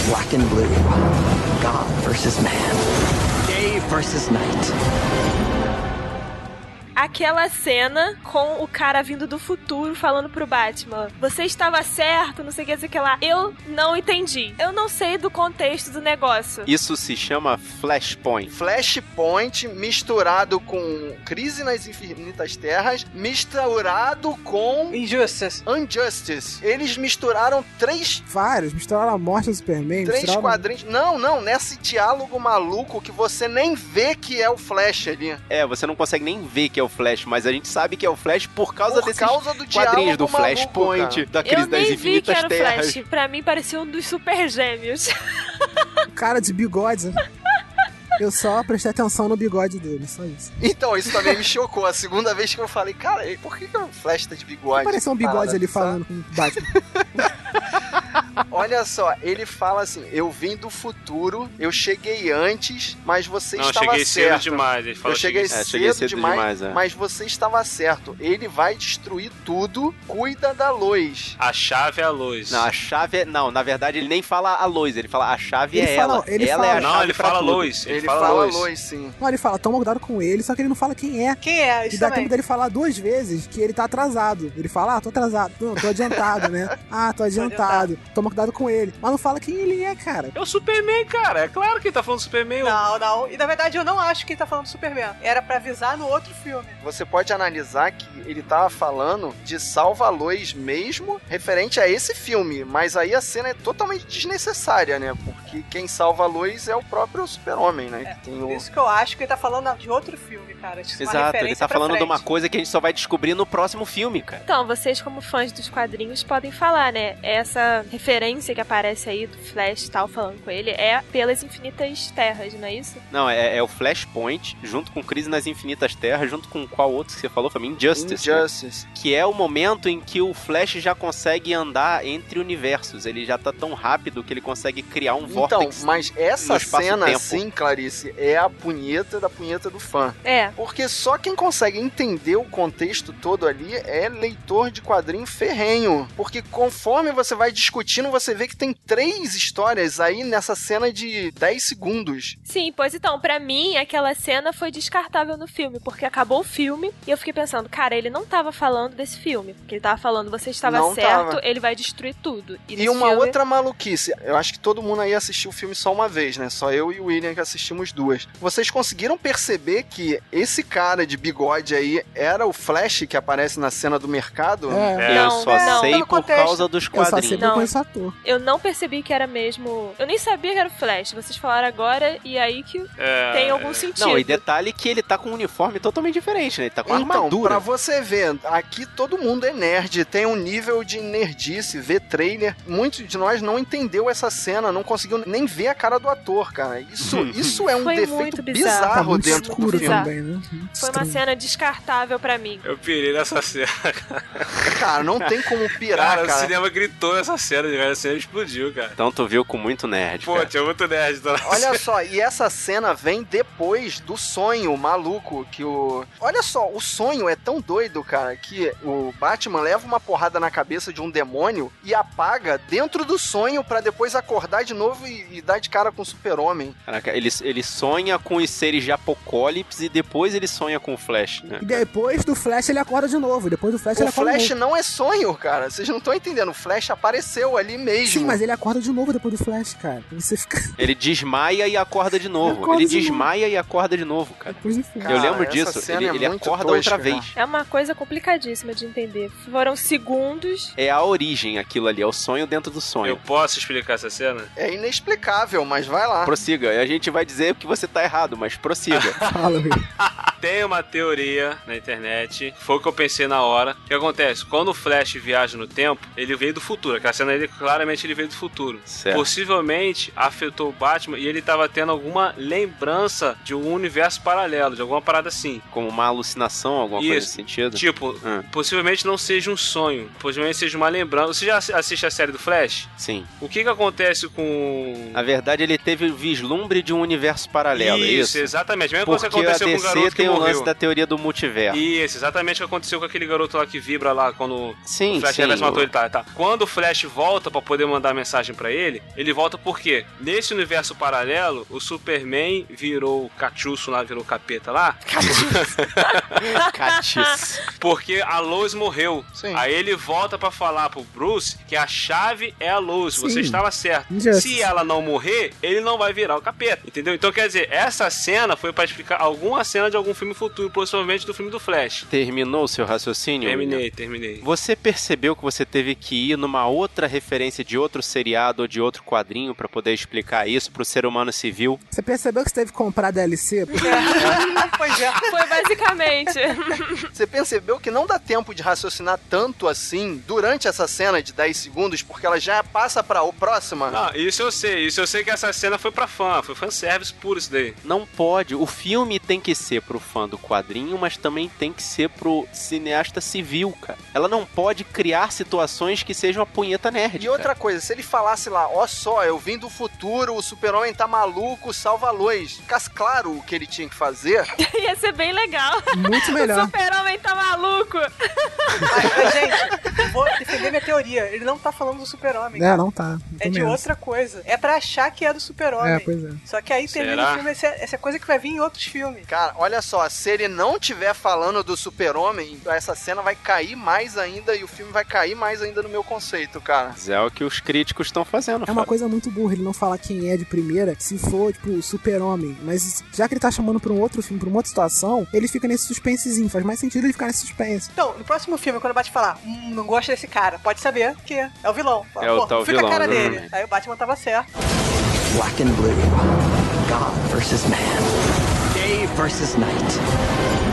Speaker 8: Black and blue. God versus man. Day versus night.
Speaker 6: Aquela cena com o cara vindo do futuro falando pro Batman: Você estava certo, não sei o que, não sei o que lá. Eu não entendi. Eu não sei do contexto do negócio.
Speaker 4: Isso se chama Flashpoint.
Speaker 3: Flashpoint misturado com Crise nas Infinitas Terras, misturado com
Speaker 5: Injustice.
Speaker 3: Injustice. Eles misturaram três,
Speaker 1: Vários. Misturaram a morte do Superman.
Speaker 3: três
Speaker 1: misturaram...
Speaker 3: quadrinhos. Não, não, nesse diálogo maluco que você nem vê que é o Flash ali.
Speaker 4: É, você não consegue nem ver que é o Flash, mas a gente sabe que é o Flash por causa
Speaker 3: Por
Speaker 4: desses
Speaker 3: causa do
Speaker 4: quadrinhos do Flashpoint, da crise
Speaker 6: Eu
Speaker 4: das
Speaker 6: nem vi que
Speaker 4: infinitas
Speaker 6: era
Speaker 4: terras.
Speaker 6: Flash. Pra mim parecia um dos super gêmeos. (laughs)
Speaker 1: Cara de bigode. Eu só prestei atenção no bigode dele, só isso.
Speaker 3: Então, isso também me chocou. A segunda vez que eu falei, cara, por que, que o Flash tá de bigode?
Speaker 1: Apareceu um bigode ali falando com o Batman. (laughs)
Speaker 3: Olha só, ele fala assim: eu vim do futuro, eu cheguei antes, mas você
Speaker 2: Não,
Speaker 3: estava
Speaker 2: cheguei cedo
Speaker 3: certo.
Speaker 2: demais. Ele fala
Speaker 3: Eu cheguei,
Speaker 2: cedo.
Speaker 4: É,
Speaker 3: cedo,
Speaker 4: cheguei cedo
Speaker 3: demais,
Speaker 4: demais, é.
Speaker 3: mas você estava certo. Ele vai destruir tudo, cuida da luz.
Speaker 2: A chave é a luz.
Speaker 4: Não, a chave é. Não, na verdade ele nem fala a luz, ele fala a chave
Speaker 1: Ele
Speaker 4: é
Speaker 1: fala-
Speaker 4: ela.
Speaker 1: ele
Speaker 4: ela é
Speaker 1: fala-
Speaker 4: a
Speaker 2: Não,
Speaker 4: chave
Speaker 2: ele
Speaker 4: pra
Speaker 2: fala
Speaker 4: tudo.
Speaker 2: luz.
Speaker 3: Ele,
Speaker 2: Ele, fala,
Speaker 3: fala
Speaker 2: luz.
Speaker 3: luz, sim.
Speaker 1: Não, ele fala, toma cuidado com ele, só que ele não fala quem é.
Speaker 5: Quem é?
Speaker 1: E
Speaker 5: Isso
Speaker 1: dá
Speaker 5: também.
Speaker 1: tempo dele falar duas vezes que ele tá atrasado. Ele fala, ah, tô atrasado. Não, tô adiantado, né? (laughs) Ah, tô adiantado. Toma cuidado cuidado com ele. Mas não fala quem ele é, cara.
Speaker 2: É o Superman, cara. É claro que ele tá falando do Superman.
Speaker 5: Não, não. E na verdade eu não acho que ele tá falando do Superman. Era pra avisar no outro filme.
Speaker 3: Você pode analisar que ele tava falando de salva-luz mesmo, referente a esse filme. Mas aí a cena é totalmente desnecessária, né? Porque quem salva a luz é o próprio Super-Homem, né?
Speaker 5: É,
Speaker 3: Que tem
Speaker 5: Por
Speaker 3: o...
Speaker 5: isso que eu acho que ele tá falando de outro filme, cara. Tipo,
Speaker 4: Exato, ele tá falando de uma
Speaker 5: frente.
Speaker 4: coisa que a gente só vai descobrir no próximo filme, cara.
Speaker 6: Então, vocês como fãs dos quadrinhos podem falar, né? Essa referência que aparece aí do Flash e tal, falando com ele, é pelas infinitas terras, não é isso?
Speaker 4: Não, é, é o Flashpoint, junto com Crise nas Infinitas Terras, junto com qual outro que você falou? Foi mim? Injustice. né?
Speaker 3: Injustice.
Speaker 4: Que é o momento em que o Flash já consegue andar entre universos. Ele já tá tão rápido que ele consegue criar um
Speaker 3: Então,
Speaker 4: vórtex.
Speaker 3: mas essa cena, sim, Clarice, é a punheta da punheta do fã.
Speaker 6: É.
Speaker 3: Porque só quem consegue entender o contexto todo ali é leitor de quadrinho ferrenho. Porque conforme você vai discutindo, você vê que tem três histórias aí nessa cena de 10 segundos.
Speaker 6: Sim, pois então, pra mim, aquela cena foi descartável no filme, porque acabou o filme e eu fiquei pensando, cara, ele não tava falando desse filme. Porque ele tava falando, você estava
Speaker 3: Não
Speaker 6: certo,
Speaker 3: tava.
Speaker 6: ele vai destruir tudo.
Speaker 3: E,
Speaker 6: nesse
Speaker 3: uma
Speaker 6: filme-
Speaker 3: outra maluquice, eu acho que todo mundo aí assistiu o filme só uma vez, né? Só eu e o William que assistimos duas. Vocês conseguiram perceber que esse cara de bigode aí era o Flash que aparece na cena do mercado?
Speaker 1: É,
Speaker 4: Eu
Speaker 6: Não,
Speaker 4: só
Speaker 5: não,
Speaker 4: sei
Speaker 5: pelo
Speaker 4: por
Speaker 5: contexto.
Speaker 4: causa dos
Speaker 1: eu só sei
Speaker 4: quadrinhos.
Speaker 1: que eu
Speaker 6: Eu não percebi que era mesmo. Eu nem sabia que era o Flash. Vocês falaram agora e aí que
Speaker 2: É,
Speaker 6: tem algum sentido.
Speaker 4: Não, e detalhe que ele tá com um uniforme totalmente diferente, né? Ele tá com
Speaker 3: Então,
Speaker 4: armadura.
Speaker 3: pra você ver, aqui todo mundo é nerd, tem um nível de nerdice, vê trailer. Muitos de nós não entendeu essa cena, não conseguiu nem ver a cara do ator, cara. Isso, isso é um
Speaker 6: Foi
Speaker 3: defeito
Speaker 6: muito bizarro.
Speaker 3: bizarro,
Speaker 1: Tá muito
Speaker 3: dentro do filme.
Speaker 1: também, né?
Speaker 6: Foi uma cena descartável pra mim.
Speaker 2: Eu pirei nessa cena.
Speaker 3: Cara, não tem como pirar,
Speaker 2: Cara,
Speaker 3: cara.
Speaker 2: o cinema gritou nessa cena, de verdade, a cena explodiu, cara.
Speaker 4: Então tu viu com muito nerd,
Speaker 2: Pô,
Speaker 4: cara.
Speaker 2: tinha muito nerd. Então...
Speaker 3: Olha só, e essa cena vem depois do sonho maluco que o. Olha só, o sonho é tão doido, cara, que o Batman leva uma porrada na cabeça de um demônio e apaga dentro do sonho pra depois acordar de novo e, e dar de cara com o Super-Homem.
Speaker 4: Caraca, ele, ele sonha com os seres de Apocalipse e depois ele sonha com o Flash, né?
Speaker 1: E depois do Flash ele acorda de novo. Depois do Flash ele
Speaker 3: O
Speaker 1: acorda
Speaker 3: Flash
Speaker 1: de novo.
Speaker 3: não é sonho, cara. Vocês não estão entendendo. O Flash apareceu ali mesmo.
Speaker 1: Sim, mas ele acorda de novo depois do Flash, cara. Você fica (laughs)
Speaker 4: Ele desmaia e acorda de novo.
Speaker 1: acorda
Speaker 4: Ele
Speaker 1: de novo.
Speaker 4: desmaia e acorda de novo, cara.
Speaker 1: depois do Flash.
Speaker 3: Cara,
Speaker 4: Eu lembro
Speaker 3: essa
Speaker 4: disso. Ele,
Speaker 3: é
Speaker 4: ele acorda
Speaker 3: tosca.
Speaker 4: outra vez.
Speaker 6: É uma coisa complicadíssima de entender. Foram segundos.
Speaker 4: É a origem aquilo ali, é o sonho dentro do
Speaker 2: Eu
Speaker 4: sonho.
Speaker 2: posso explicar essa cena?
Speaker 3: É inexplicável, mas vai lá.
Speaker 4: Prossiga, e a gente vai dizer que você tá errado, mas prossiga. (laughs)
Speaker 1: Fala. (laughs)
Speaker 2: Tem uma teoria na internet, foi o que eu pensei na hora. O que acontece? Quando o Flash viaja no tempo, ele veio do futuro. Aquela cena ele claramente ele veio do futuro.
Speaker 4: Certo.
Speaker 2: Possivelmente afetou o Batman e ele tava tendo alguma lembrança de um universo paralelo, de alguma parada assim.
Speaker 4: Como uma alucinação, alguma coisa
Speaker 2: Isso.
Speaker 4: nesse sentido.
Speaker 2: Tipo,
Speaker 4: Hum.
Speaker 2: possivelmente não seja um sonho, possivelmente seja uma lembrança. Você já assi- assiste a série do Flash?
Speaker 4: Sim.
Speaker 2: O que que acontece com.
Speaker 4: Na verdade, ele teve o vislumbre de um universo paralelo, é isso?
Speaker 2: exatamente. Mesma coisa que
Speaker 4: Porque a
Speaker 2: aconteceu com o
Speaker 4: DC
Speaker 2: garoto
Speaker 4: tem o lance da teoria do multiverso.
Speaker 2: Isso, exatamente o que aconteceu com aquele garoto lá que vibra lá quando
Speaker 4: Sim,
Speaker 2: o Flash
Speaker 4: sim.
Speaker 2: Reverso matou
Speaker 4: o-
Speaker 2: ele. Tá, tá. Quando o Flash volta pra poder mandar mensagem pra ele, ele volta por quê? Nesse universo paralelo, o Superman virou o cachuço lá, virou o capeta lá,
Speaker 4: Catiço. (laughs)
Speaker 2: porque a Lois morreu.
Speaker 3: Sim.
Speaker 2: Aí ele volta pra falar pro Bruce que a chave é a Lois, você
Speaker 1: Sim.
Speaker 2: estava certo.
Speaker 1: Injustice.
Speaker 2: Se ela não morrer, ele não vai virar o capeta, entendeu? Então quer dizer, essa cena foi pra explicar alguma cena de algum filme futuro, possivelmente do filme do Flash.
Speaker 4: Terminou o seu raciocínio? William?
Speaker 2: Terminei, terminei.
Speaker 4: Você percebeu que você teve que ir numa outra referência de outro seriado ou de outro quadrinho pra poder explicar isso pro ser humano civil?
Speaker 1: Você percebeu que você teve que comprar DLC? (laughs)
Speaker 5: pois é.
Speaker 6: Foi basicamente. (laughs)
Speaker 3: Você percebeu que não dá tempo de raciocinar tanto assim durante essa cena de 10 segundos, porque ela já passa pra o próxima?
Speaker 2: Não, isso eu sei. Isso eu sei que essa cena foi pra fã. Foi fanservice puro isso daí.
Speaker 4: Não pode. O filme tem que ser pro fã do quadrinho, mas também tem que ser pro cineasta civil, cara. Ela não pode criar situações que sejam a punheta nerd.
Speaker 3: E outra coisa, se ele falasse lá, ó só, eu vim do futuro, o super-homem tá maluco, salva a luz. Ficasse claro o que ele tinha que fazer. (laughs)
Speaker 6: Ia ser bem legal.
Speaker 1: Muito
Speaker 6: O
Speaker 1: melhor.
Speaker 6: super-homem tá maluco.
Speaker 5: Mas, mas, gente, vou defender minha teoria. Ele não tá falando do super-homem.
Speaker 1: É, não tá.
Speaker 5: É de outra coisa. É pra achar que é do super-homem.
Speaker 1: É, pois é.
Speaker 5: Só que aí termina
Speaker 2: Será?
Speaker 5: o filme, essa, essa coisa que vai vir em outros filmes.
Speaker 3: Cara, olha só, se ele não tiver falando do super-homem, essa cena vai cair mais ainda e o filme vai cair mais ainda no meu conceito, cara.
Speaker 4: É o que os críticos estão fazendo.
Speaker 1: É uma
Speaker 4: Fábio.
Speaker 1: coisa muito burra ele não falar quem é de primeira, se for, tipo, o super-homem. Mas já que ele tá chamando pra um outro filme, pra uma outra situação, ele fica nesse suspensezinho. Faz mais sentido ele ficar nesse suspense.
Speaker 5: Então, no próximo filme, quando o Batman falar, hum, não gosto desse cara, pode saber que é o vilão. Fala,
Speaker 4: É o
Speaker 5: "Pô,
Speaker 4: tal
Speaker 5: fica
Speaker 4: vilão,
Speaker 5: a cara dele. Aí o Batman tava certo.
Speaker 8: Black and blue. God versus man. Day versus night.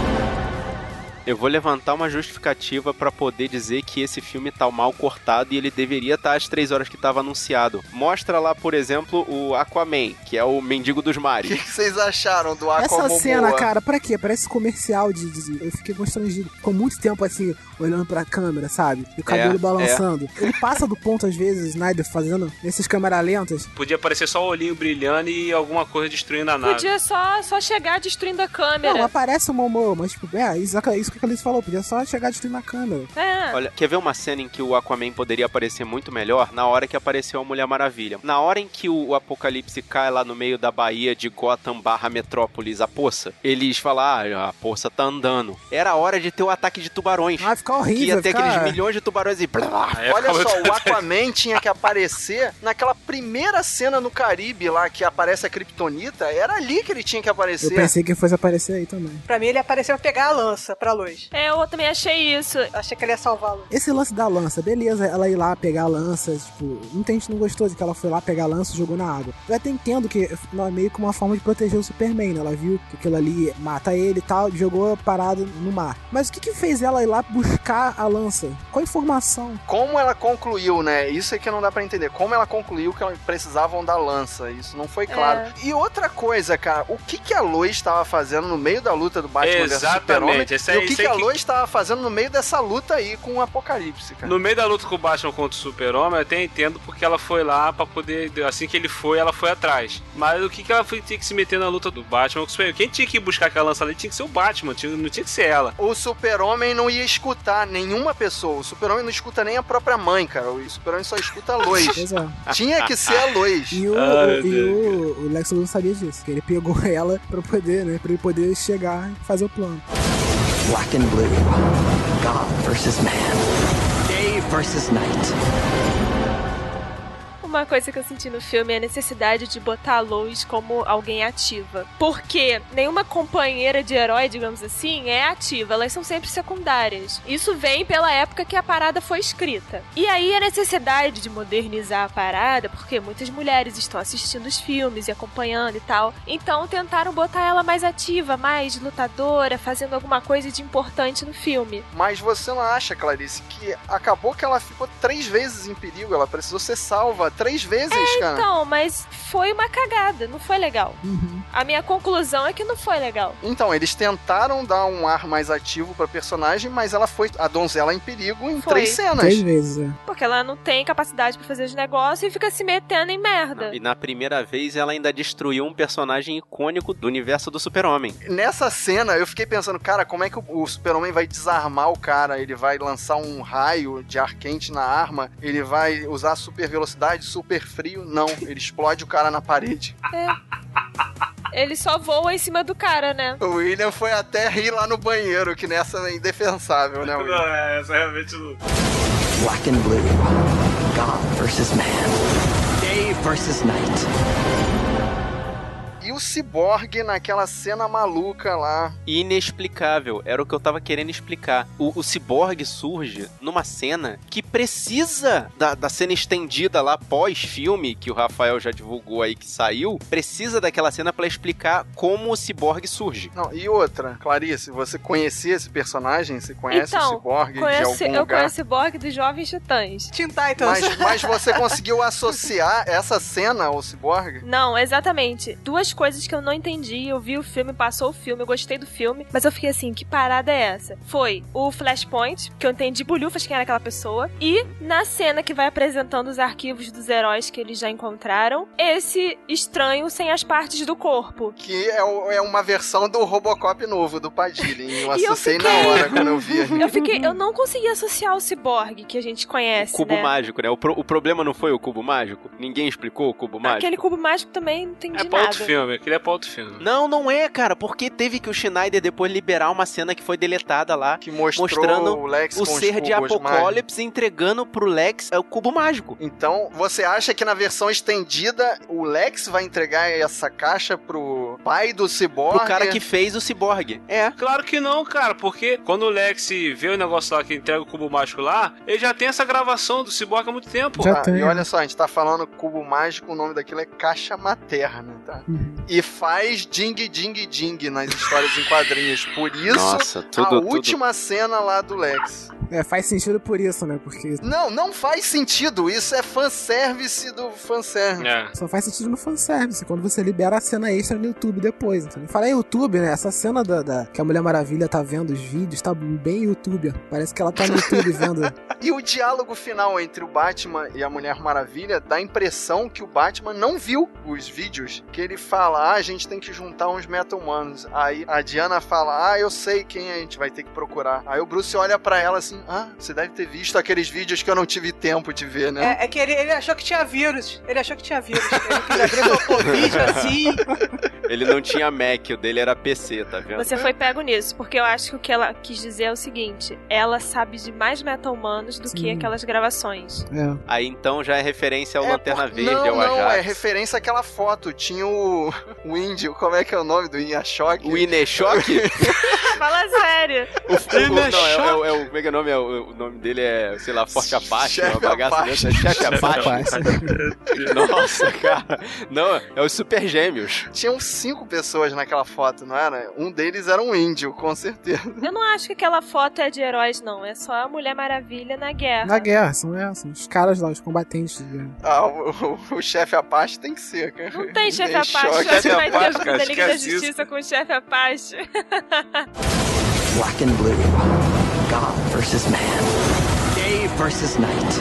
Speaker 4: Eu vou levantar uma justificativa pra poder dizer que esse filme tá mal cortado e ele deveria estar às três horas que tava anunciado. Mostra lá, por exemplo, o Aquaman, que é o mendigo dos
Speaker 3: O
Speaker 4: mares.
Speaker 3: que, que vocês acharam do
Speaker 1: Essa
Speaker 3: Aquamomoa?
Speaker 1: cena, cara, pra quê? Parece comercial de, de- Eu fiquei constrangido. Ficou muito tempo assim, olhando pra câmera, sabe? E o cabelo
Speaker 4: É,
Speaker 1: balançando. Ele passa do ponto, às vezes, Snyder fazendo nessas câmeras lentas.
Speaker 2: Podia aparecer só o olhinho brilhando e alguma coisa destruindo a nave.
Speaker 6: Podia só, só chegar destruindo a câmera.
Speaker 1: Não, aparece o Momoa, mas, tipo, é, isso, isso que a Alice falou. Podia só chegar destruindo a câmera.
Speaker 6: É.
Speaker 4: Olha, quer ver uma cena em que o Aquaman poderia aparecer muito melhor? Na hora que apareceu a Mulher Maravilha. Na hora em que o, o Apocalipse cai lá no meio da Bahia de Gotham barra Metrópolis, a poça, eles falam, ah, a poça tá andando. Era a hora de ter o ataque de tubarões.
Speaker 1: Ah, ficar
Speaker 4: que
Speaker 1: horrível.
Speaker 4: ia ter
Speaker 1: ficar...
Speaker 4: aqueles milhões de tubarões e... blá.
Speaker 2: Aí
Speaker 3: Olha só, o Aquaman tinha que aparecer naquela primeira cena no Caribe lá que aparece a Kryptonita. Era ali que ele tinha que
Speaker 1: Eu
Speaker 3: aparecer.
Speaker 1: pensei que fosse aparecer aí também.
Speaker 5: Pra mim, ele apareceu pegar a lança pra
Speaker 6: É, eu também achei isso.
Speaker 5: Eu achei que ele ia luz.
Speaker 1: Esse lance da lança, beleza, ela ir lá pegar a lança, tipo, muita gente não gostou de que ela foi lá pegar a lança e jogou na água. Eu até entendo que não é meio que uma forma de proteger o Superman, né? Ela viu que aquilo ali mata ele e tal, jogou parado no mar. Mas o que que fez ela ir lá buscar a lança? Qual a informação?
Speaker 3: Como ela concluiu, né? Isso é que não dá pra entender. Como ela concluiu que elas precisavam da lança. Isso não foi claro.
Speaker 6: É.
Speaker 3: E outra coisa, cara, o que que a Lois estava fazendo no meio da luta do Batman versus?
Speaker 2: Exatamente, esse
Speaker 3: E
Speaker 2: aí-
Speaker 3: o que, que a Lois estava fazendo no meio dessa luta aí com o Apocalipse, cara?
Speaker 2: No meio da luta com o Batman contra o Super-Homem, eu até entendo porque ela foi lá pra poder. Assim que ele foi, ela foi atrás. Mas o que, que ela foi, tinha que se meter na luta do Batman com o Superman? Quem tinha que buscar aquela lança ali tinha que ser o Batman, tinha- não tinha que ser ela.
Speaker 3: O Super-Homem não ia escutar nenhuma pessoa. O Super-Homem não escuta nem a própria mãe, cara. O Super-Homem só escuta a (laughs) Lois.
Speaker 1: É.
Speaker 3: Tinha que ser a Lois.
Speaker 1: E o, (laughs)
Speaker 2: Ai,
Speaker 1: o- e o, o Lex Luthor sabia disso, que ele pegou (laughs) ela pra poder, né, pra ele poder chegar e fazer o plano.
Speaker 8: Black and blue. God versus man. Day versus night.
Speaker 6: Uma coisa que eu senti no filme é a necessidade de botar a Lois como alguém ativa. Porque nenhuma companheira de herói, digamos assim, é ativa. Elas são sempre secundárias. Isso vem pela época que a parada foi escrita. E aí a necessidade de modernizar a parada, porque muitas mulheres estão assistindo os filmes e acompanhando e tal. Então tentaram botar ela mais ativa, mais lutadora, fazendo alguma coisa de importante no filme.
Speaker 3: Mas você não acha, Clarice, que acabou que ela ficou três vezes em perigo? Ela precisou ser salva três vezes, cara.
Speaker 6: Então, mas foi uma cagada, não foi legal.
Speaker 1: Uhum.
Speaker 6: A minha conclusão é que não foi legal.
Speaker 3: Então, eles tentaram dar um ar mais ativo pra personagem, mas ela foi a donzela em perigo em
Speaker 6: Foi.
Speaker 3: três cenas.
Speaker 1: Três vezes, é.
Speaker 6: Porque ela não tem capacidade pra fazer os negócios e fica se metendo em merda.
Speaker 4: E na primeira vez ela ainda destruiu um personagem icônico do universo do Super-Homem.
Speaker 3: Nessa cena, eu fiquei pensando, cara, como é que o, o Super-Homem vai desarmar o cara? Ele vai lançar um raio de ar quente na arma? Ele vai usar super velocidade, super frio? Não, ele explode o cara na parede. (laughs)
Speaker 6: Ele só voa em cima do cara, né?
Speaker 3: O William foi até rir lá no banheiro, que nessa é indefensável, né, William?
Speaker 2: é, essa realmente não.
Speaker 8: Black and blue. God versus man. Day versus night.
Speaker 3: E o Cyborg naquela cena maluca lá.
Speaker 4: Inexplicável, era o que eu tava querendo explicar. O, o Cyborg surge numa cena que precisa da, da cena estendida lá pós-filme, que o Rafael já divulgou aí que saiu, precisa daquela cena pra explicar como o Cyborg surge.
Speaker 3: Não, e outra, Clarice, você conhecia esse personagem? Você conhece
Speaker 6: Então,
Speaker 3: o Cyborg de
Speaker 6: Conhece-
Speaker 3: algum
Speaker 6: eu
Speaker 3: lugar?
Speaker 6: conheço o Borg dos Jovens Titãs.
Speaker 5: Teen Titans.
Speaker 3: Mas, mas (laughs) você conseguiu associar essa cena ao Cyborg?
Speaker 6: Não, exatamente. Duas coisas que eu não entendi. Eu vi o filme, passou o filme, eu gostei do filme, mas eu fiquei assim, que parada é essa? Foi o Flashpoint, que eu entendi bolhufas quem era aquela pessoa, E na cena que vai apresentando os arquivos dos heróis que eles já encontraram, esse estranho sem as partes do corpo.
Speaker 3: Que é, o- é uma versão do Robocop novo, do Padilha. Eu (laughs)
Speaker 6: E eu fiquei-
Speaker 3: na hora quando eu vi. (laughs)
Speaker 6: Eu fiquei, eu não consegui associar o ciborgue que a gente conhece,
Speaker 4: Cubo
Speaker 6: né?
Speaker 4: mágico, né? O, pro- o problema não foi o cubo mágico? Ninguém explicou o cubo mágico?
Speaker 6: Aquele cubo mágico também não entendi
Speaker 2: É pra
Speaker 6: nada.
Speaker 2: outro filme, aquele é pra outro filme.
Speaker 4: Não, não é, cara, porque teve que o Schneider depois liberar uma cena que foi deletada lá,
Speaker 3: Que mostrou
Speaker 4: Mostrando
Speaker 3: o Lex
Speaker 4: o ser de. Apocalipse entregando pro Lex é o cubo mágico.
Speaker 3: Então, você acha que na versão estendida o Lex vai entregar essa caixa pro pai do Cyborg?
Speaker 4: Pro cara que fez o ciborgue. É.
Speaker 2: Claro que não, cara, porque quando o Lex vê o negócio lá que entrega o cubo mágico lá, ele já tem essa gravação do Cyborg há muito tempo.
Speaker 1: Já
Speaker 3: Ah,
Speaker 1: tem.
Speaker 3: e olha só, a gente tá falando cubo mágico, o nome daquilo é caixa materna, tá?
Speaker 1: Uhum.
Speaker 3: E faz ding ding ding nas histórias em quadrinhos. Por isso,
Speaker 4: Nossa,
Speaker 3: a
Speaker 4: tudo, tudo.
Speaker 3: última cena lá do Lex.
Speaker 1: É, faz sentido por isso, né? Porque
Speaker 3: Não, não faz sentido. Isso é fanservice do fanservice.
Speaker 2: É.
Speaker 1: só faz sentido no fanservice, quando você libera a cena extra no YouTube depois. Então, fala em YouTube, né? Essa cena da, da- que a Mulher Maravilha tá vendo os vídeos, tá bem youtuber. Parece que ela tá no YouTube vendo. (laughs)
Speaker 3: E o diálogo final entre o Batman e a Mulher Maravilha dá a impressão que o Batman não viu os vídeos. Que ele fala, ah, a gente tem que juntar uns meta-humanos. Aí a Diana fala, ah, eu sei quem a gente vai ter que procurar. Aí o Bruce olha pra ela assim, ah, você deve ter visto aqueles vídeos que eu não tive tempo de ver, né?
Speaker 5: É, é que ele, ele achou que tinha vírus. Ele achou que tinha vírus. Ele quis abrir vídeo (laughs) assim.
Speaker 4: Ele não tinha Mac, o dele era PC, tá vendo?
Speaker 6: Você foi pego nisso, porque eu acho que o que ela quis dizer é o seguinte: ela sabe de mais meta-humanos do que
Speaker 1: Sim.
Speaker 6: aquelas gravações.
Speaker 1: É.
Speaker 4: Aí então já é referência ao
Speaker 3: É,
Speaker 4: Lanterna
Speaker 3: por-
Speaker 4: Verde,
Speaker 3: não,
Speaker 4: ao
Speaker 3: não,
Speaker 4: Ajax.
Speaker 3: é referência àquela foto. Tinha o, o índio, como é que é o nome do Inhachok?
Speaker 4: O Ineshock?
Speaker 6: Fala sério.
Speaker 4: o, o,
Speaker 2: Ele
Speaker 4: não,
Speaker 2: é
Speaker 4: é,
Speaker 2: choque.
Speaker 4: o- é o. Como é que é o nome? É o, o nome dele é, sei lá, Forte Apache,
Speaker 3: Chefe
Speaker 4: uma bagaça
Speaker 3: Apache.
Speaker 4: dessa. Chefe Apache. (laughs) Nossa, cara. Não, é os Super Gêmeos.
Speaker 3: Tinham cinco pessoas naquela foto, não era? Um deles era um índio, com certeza.
Speaker 6: Eu não acho que aquela foto é de heróis, não. É só a Mulher Maravilha na guerra.
Speaker 1: Na guerra, são, é, são os caras lá, os combatentes.
Speaker 3: Ah, o, o- o chefe Apache tem que ser, cara.
Speaker 6: Não tem chefe Apache. acho que vai ter da Liga da Justiça com o chefe Apache. (laughs)
Speaker 8: Black and blue. God versus man. Versus night.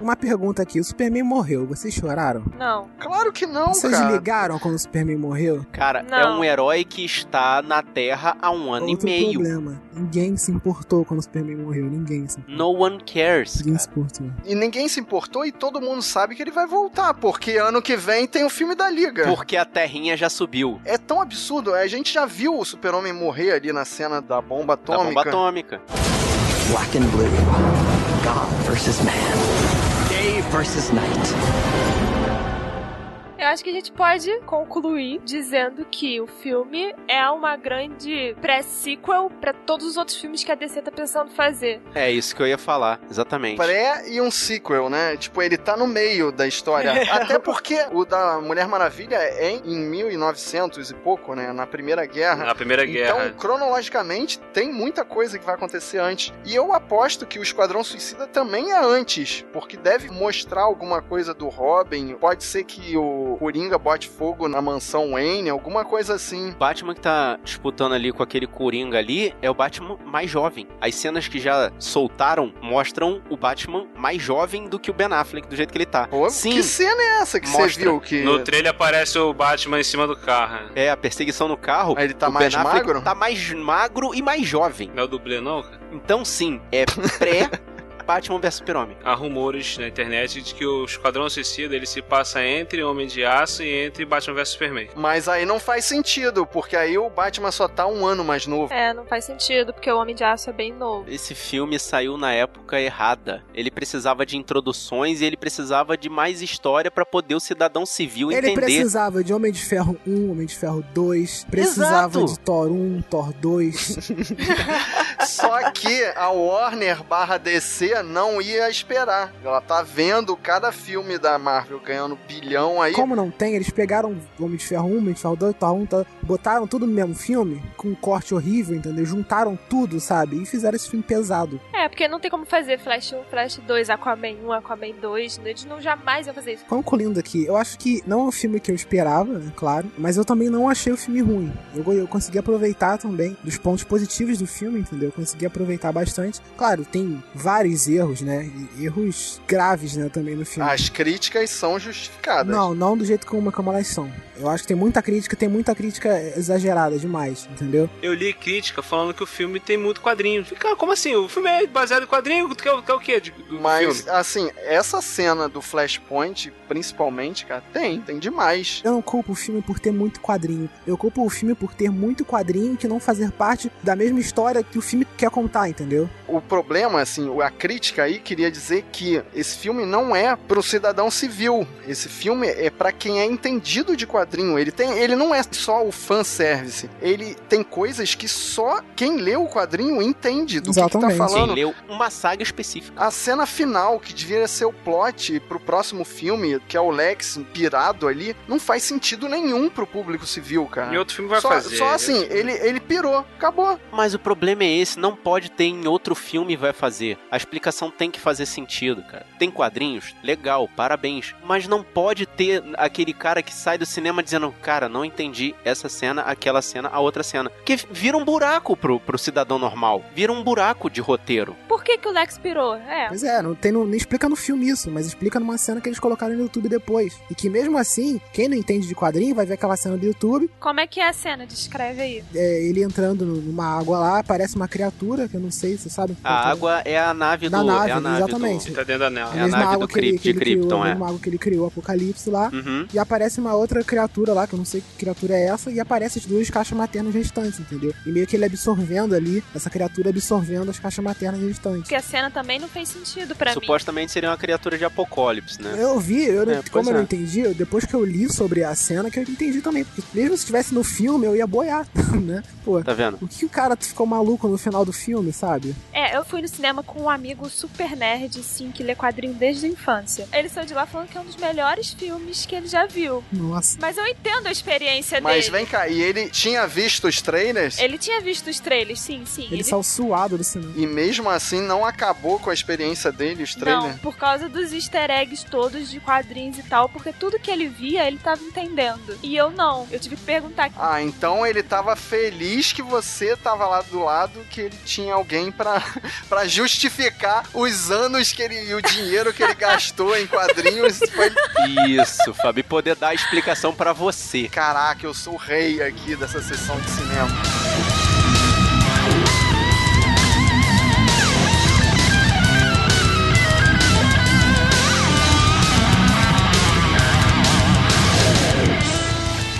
Speaker 1: Uma pergunta aqui, o Superman morreu, vocês choraram?
Speaker 6: Não.
Speaker 3: Claro que não,
Speaker 1: Vocês
Speaker 3: cara.
Speaker 1: ligaram quando o Superman morreu?
Speaker 4: Cara, é
Speaker 6: Não.
Speaker 4: um herói que está na Terra há um ano
Speaker 1: Outro
Speaker 4: e meio.
Speaker 1: problema, ninguém se importou quando o Superman morreu, ninguém se,
Speaker 4: No one cares.
Speaker 1: ninguém
Speaker 4: cara.
Speaker 1: se importou.
Speaker 3: E ninguém se importou e todo mundo sabe que ele vai voltar, porque ano que vem tem o filme da Liga.
Speaker 4: Porque a Terrinha já subiu.
Speaker 3: É tão absurdo, a gente já viu o Super-Homem morrer ali na cena da bomba
Speaker 4: Da
Speaker 3: atômica.
Speaker 4: bomba atômica.
Speaker 8: Black and blue. God versus man. Day versus night.
Speaker 6: Eu acho que a gente pode concluir dizendo que o filme é uma grande pré-sequel pra todos os outros filmes que a DC tá pensando fazer.
Speaker 4: É isso que eu ia falar, exatamente.
Speaker 3: Pré e um sequel, né? Tipo, ele tá no meio da história. (laughs) Até porque o da Mulher Maravilha é em 1900 e pouco, né? Na Primeira Guerra.
Speaker 2: Na Primeira Guerra.
Speaker 3: Então, cronologicamente, tem muita coisa que vai acontecer antes. E eu aposto que o Esquadrão Suicida também é antes, porque deve mostrar alguma coisa do Robin. Pode ser que o Coringa bote fogo na mansão Wayne, alguma coisa assim.
Speaker 4: O Batman que tá disputando ali com aquele Coringa ali é o Batman mais jovem. As cenas que já soltaram mostram o Batman mais jovem do que o Ben Affleck, do jeito que ele tá.
Speaker 3: Pô,
Speaker 4: Sim,
Speaker 3: que cena é essa que você viu? Que
Speaker 2: No trailer aparece o Batman em cima do carro.
Speaker 4: é a perseguição no carro.
Speaker 3: Aí ele tá
Speaker 4: o
Speaker 3: mais
Speaker 4: ben Affleck
Speaker 3: magro?
Speaker 4: Tá mais magro e mais jovem.
Speaker 2: Não é o dublê, não, cara?
Speaker 4: Então sim, é (laughs) pré Batman vs Super-Homem.
Speaker 2: Há rumores na internet de que o Esquadrão Suicida ele se passa entre Homem de Aço e entre Batman vs Superman.
Speaker 3: Mas aí não faz sentido, porque aí o Batman só tá um ano mais novo.
Speaker 6: É, não faz sentido, porque o Homem de Aço é bem novo.
Speaker 4: Esse filme saiu na época errada. Ele precisava de introduções e ele precisava de mais história pra poder o cidadão civil
Speaker 1: Ele
Speaker 4: entender.
Speaker 1: precisava de Homem de Ferro 1, Homem de Ferro 2, precisava
Speaker 4: Exato.
Speaker 1: de Thor 1, Thor 2. (laughs) (laughs)
Speaker 3: Só que a Warner barra DC não ia esperar. Ela tá vendo cada filme da Marvel ganhando bilhão aí.
Speaker 1: Como não tem, eles pegaram Homem de Ferro 1, Homem de Ferro 2, Thor 1, Thor... botaram tudo no mesmo filme, com um corte horrível, entendeu? Juntaram tudo, sabe? E fizeram esse filme pesado.
Speaker 6: É, porque não tem como fazer Flash 1, Flash 2, Aquaman 1, Aquaman 2. Eles não jamais iam fazer isso.
Speaker 1: Concluindo aqui, eu acho que não é um filme que eu esperava, é claro, mas eu também não achei o filme ruim. Eu, eu consegui aproveitar também dos pontos positivos do filme, entendeu? Eu consegui aproveitar bastante. Claro, tem vários erros, né? E erros graves, né, também no filme.
Speaker 3: As críticas são justificadas.
Speaker 1: Não, não do jeito como, como elas são. Eu acho que tem muita crítica, tem muita crítica exagerada demais, entendeu?
Speaker 2: Eu li crítica falando que o filme tem muito quadrinho. Fica, como assim? O filme é baseado em quadrinho? Tu quer, quer o quê de- do
Speaker 3: Mas,
Speaker 2: filme?
Speaker 3: assim, essa cena do Flashpoint, principalmente, cara, tem, tem demais.
Speaker 1: Eu não culpo o filme por ter muito quadrinho. Eu culpo o filme por ter muito quadrinho que não fazer parte da mesma história que o filme quer contar, entendeu?
Speaker 3: O problema, assim, a crítica aí queria dizer que esse filme não é pro cidadão civil. Esse filme é pra quem é entendido de quadrinho. Ele tem, ele não é só o fan service. Ele tem coisas que só quem lê o quadrinho entende do que, que tá
Speaker 1: Exatamente.
Speaker 4: Quem
Speaker 3: falando.
Speaker 4: leu uma saga específica.
Speaker 3: A cena final, que devia ser o plot pro próximo filme, que é o Lex pirado ali, não faz sentido nenhum pro público civil, cara.
Speaker 2: E outro filme vai
Speaker 3: só,
Speaker 2: fazer.
Speaker 3: só assim, ele, ele pirou, acabou.
Speaker 4: Mas o problema é esse, não pode ter em outro filme vai fazer. A explicação tem que fazer sentido, cara. Tem quadrinhos? Legal, parabéns. Mas não pode ter aquele cara que sai do cinema dizendo, cara, não entendi essa cena, aquela cena, a outra cena. Porque vira um buraco pro, pro cidadão normal. Vira um buraco de roteiro.
Speaker 6: Por que, que o Lex pirou? É.
Speaker 1: Pois é, não, tem, não, nem explica no filme isso, mas explica numa cena que eles colocaram no YouTube depois. E que mesmo assim, quem não entende de quadrinho vai ver aquela cena do YouTube,
Speaker 6: Como é que é a cena? Descreve aí.
Speaker 1: é, ele entrando numa água lá, aparece uma criatura, que eu não sei, você sabe?
Speaker 4: A água é a nave do...
Speaker 1: Da nave,
Speaker 4: é a nave
Speaker 1: exatamente.
Speaker 2: Ele tá dentro da.
Speaker 1: A
Speaker 4: É a
Speaker 1: mesma
Speaker 4: nave
Speaker 1: água
Speaker 4: do
Speaker 1: que ele, que ele
Speaker 4: de Krypton,
Speaker 1: criou, a
Speaker 4: é.
Speaker 1: mesma água que ele criou, o Apocalipse lá.
Speaker 4: Do... Uhum.
Speaker 1: E aparece uma outra criatura lá, que eu não sei que criatura é essa, e aparece as duas caixas maternas restantes, entendeu? E meio que ele absorvendo ali, essa criatura absorvendo as caixas maternas restantes.
Speaker 6: Porque a cena também não fez sentido pra mim.
Speaker 4: Supostamente seria uma criatura de apocalipse, né?
Speaker 1: Eu vi, eu,
Speaker 4: É,
Speaker 1: como eu não
Speaker 4: é.
Speaker 1: entendi, depois que eu li sobre a cena, que eu entendi também. Porque mesmo se estivesse no filme, eu ia boiar, (laughs) né? Pô,
Speaker 4: Tá vendo?
Speaker 1: o que o cara ficou maluco no final do filme, sabe?
Speaker 6: É, eu fui no cinema com um amigo super nerd, sim, que lê quadrinho desde a infância. Ele saiu de lá falando que é um dos melhores filmes que ele já viu.
Speaker 1: Nossa.
Speaker 6: Mas eu entendo a experiência
Speaker 3: Mas
Speaker 6: dele.
Speaker 3: vem cá, e ele tinha visto os trailers
Speaker 6: Ele tinha visto os trailers, sim, sim.
Speaker 1: Ele saiu suado do cinema.
Speaker 3: e mesmo assim não acabou com a experiência dele, os trailers.
Speaker 6: Não, por causa dos easter eggs todos de quadrinhos e tal, porque tudo que ele via, ele tava entendendo. E eu não. Eu tive que perguntar.
Speaker 3: Ah, então ele tava feliz que você tava lá do lado, que ele tinha alguém pra, (laughs) pra justificar os anos que ele e o dinheiro que ele gastou em quadrinhos. (laughs) Foi,
Speaker 4: Isso, Fábio, e poder dar a explicação pra você.
Speaker 3: caraca, eu sou o rei aqui dessa sessão de cinema.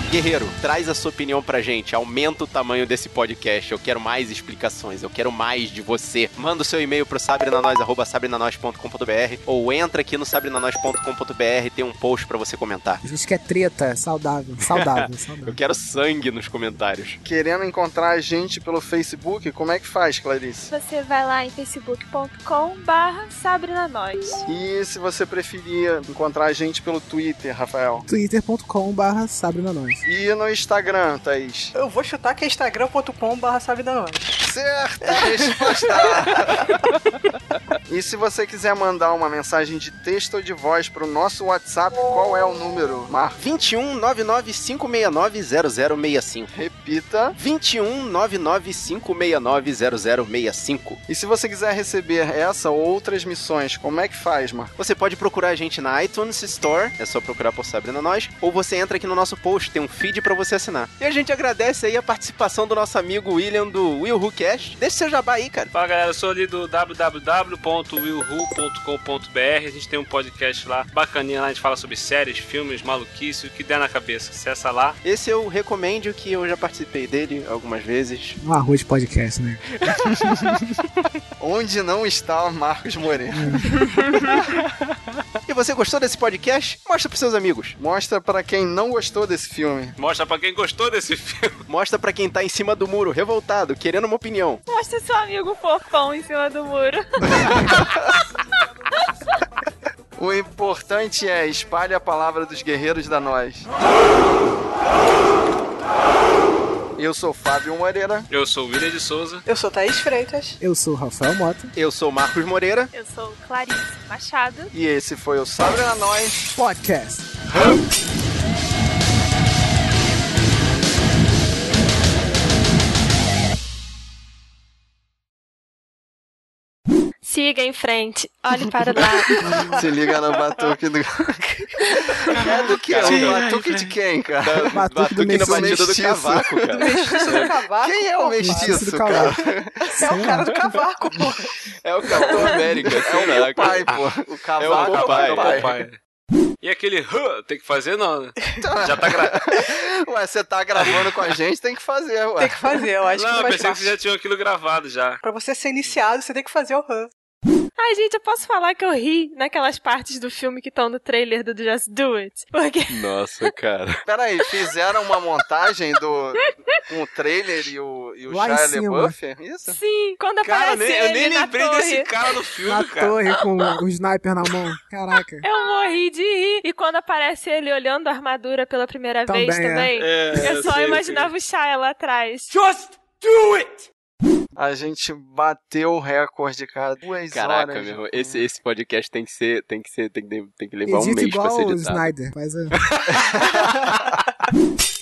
Speaker 4: Guerreiro, traz a sua opinião pra gente. Aumenta o tamanho desse podcast. Eu quero mais explicações. Eu quero mais de você. Manda o seu e-mail pro sabrenanois.sabrenanois.com.br ou entra aqui no sabrenanois.com.br. Tem um post pra você comentar.
Speaker 1: A gente quer treta, (laughs) saudável, saudável,
Speaker 4: Eu
Speaker 1: saudável.
Speaker 4: quero sangue nos comentários.
Speaker 3: Querendo encontrar a gente pelo Facebook, como é que faz, Clarice?
Speaker 6: Você vai lá em facebook.com barra Sabrina Nós.
Speaker 3: E se você preferir encontrar a gente pelo Twitter, Rafael?
Speaker 1: twitter.com barra Sabrina Nós.
Speaker 3: E no Instagram, Thaís?
Speaker 5: Eu vou chutar que é instagram.com.br sabidanós.
Speaker 3: Certa resposta! (laughs) e se você quiser mandar uma mensagem de texto ou de voz pro nosso WhatsApp, qual é o número, Marco?
Speaker 4: 21 569 0065.
Speaker 3: Repita.
Speaker 4: 21 569 0065.
Speaker 3: E se você quiser receber essa ou outras missões, como é que faz, Marco?
Speaker 4: Você pode procurar a gente na iTunes Store, é só procurar por Sabrina Nós, ou você entra aqui no nosso post, tem um feed pra você assinar. E a gente agradece aí a participação do nosso amigo William do Will Who Cast. Deixa seu jabá aí, cara.
Speaker 2: Fala galera, eu sou ali do www.willhu.com.br. A gente tem um podcast lá bacaninha lá, a gente fala sobre séries, filmes, maluquice, o que der na cabeça. Acessa lá.
Speaker 4: Esse eu recomendo que eu já participei dele algumas vezes.
Speaker 1: Um arroz de podcast, né? (laughs)
Speaker 3: Onde não está o Marcos Moreno? (laughs)
Speaker 4: E você gostou desse podcast? Mostra pros seus amigos.
Speaker 3: Mostra pra quem não gostou desse filme.
Speaker 2: Mostra pra quem gostou desse filme. (laughs)
Speaker 4: Mostra pra quem tá em cima do muro, revoltado, querendo uma opinião.
Speaker 6: Mostra seu amigo fofão em cima do muro. (laughs)
Speaker 3: O importante é espalhe a palavra dos guerreiros da nós. Eu sou Fábio Moreira.
Speaker 2: Eu sou o William de Souza.
Speaker 5: Eu sou Thaís Freitas.
Speaker 1: Eu sou o Rafael Mota.
Speaker 4: Eu sou Marcos Moreira.
Speaker 6: Eu sou Clarice Machado.
Speaker 3: E esse foi o Sabre na Nós.
Speaker 1: Podcast.
Speaker 6: Siga em frente. Olhe para o lado. (laughs)
Speaker 3: Se liga no batuque do. é do que? O batuque de quem, cara?
Speaker 4: Da-
Speaker 1: Batuque do
Speaker 4: Batuque na
Speaker 1: mestiço.
Speaker 4: batida do
Speaker 3: Mestiço.
Speaker 4: cavaco, cara.
Speaker 5: Mestiço do cavaco.
Speaker 3: Quem é o.
Speaker 1: Mestiço
Speaker 3: mestiço,
Speaker 1: do
Speaker 3: cara?
Speaker 1: cavaco.
Speaker 5: É o cara do cavaco, pô.
Speaker 4: É o Capitão América,
Speaker 3: É o
Speaker 4: lá,
Speaker 3: meu pai, pô. O cavaco
Speaker 4: É o papai,
Speaker 3: é o pai.
Speaker 2: Pai. E aquele "Hã", tem que fazer não, né? Já tá gra... (laughs)
Speaker 3: Ué, você tá gravando com a gente, tem que fazer, ué.
Speaker 5: Tem que fazer, eu acho
Speaker 2: Não,
Speaker 5: que
Speaker 2: eu
Speaker 5: faz
Speaker 2: pensei que vocês já tinham aquilo gravado já.
Speaker 5: Pra você ser iniciado, você tem que fazer o RAM.
Speaker 6: Ai, gente, eu posso falar que eu ri naquelas partes do filme que estão no trailer do Just Do It? Porque (laughs)
Speaker 4: Nossa, cara.
Speaker 3: Peraí, fizeram uma montagem do com o trailer e o, e o
Speaker 1: Lá
Speaker 3: Shia. LaBeouf? é Isso?
Speaker 6: Sim, quando
Speaker 2: Cara,
Speaker 6: aparece
Speaker 2: nem, eu nem
Speaker 6: na
Speaker 2: lembrei
Speaker 6: torre,
Speaker 2: desse cara no
Speaker 1: Na
Speaker 2: filme, cara.
Speaker 1: torre com o sniper na mão. Caraca.
Speaker 6: eu morri de rir. E quando aparece ele olhando a armadura pela primeira
Speaker 1: Também,
Speaker 6: vez
Speaker 1: é.
Speaker 6: também,
Speaker 2: É,
Speaker 6: eu só
Speaker 2: sei,
Speaker 6: imaginava o Shia lá atrás.
Speaker 3: A gente bateu o recorde, cara. Duas
Speaker 4: Caraca,
Speaker 3: horas.
Speaker 4: meu irmão, esse, esse podcast tem que ser, tem que ser, tem que, tem que levar um mês pra
Speaker 1: igual
Speaker 4: ser
Speaker 1: o
Speaker 4: editado.
Speaker 1: Snyder. Faz a... (laughs)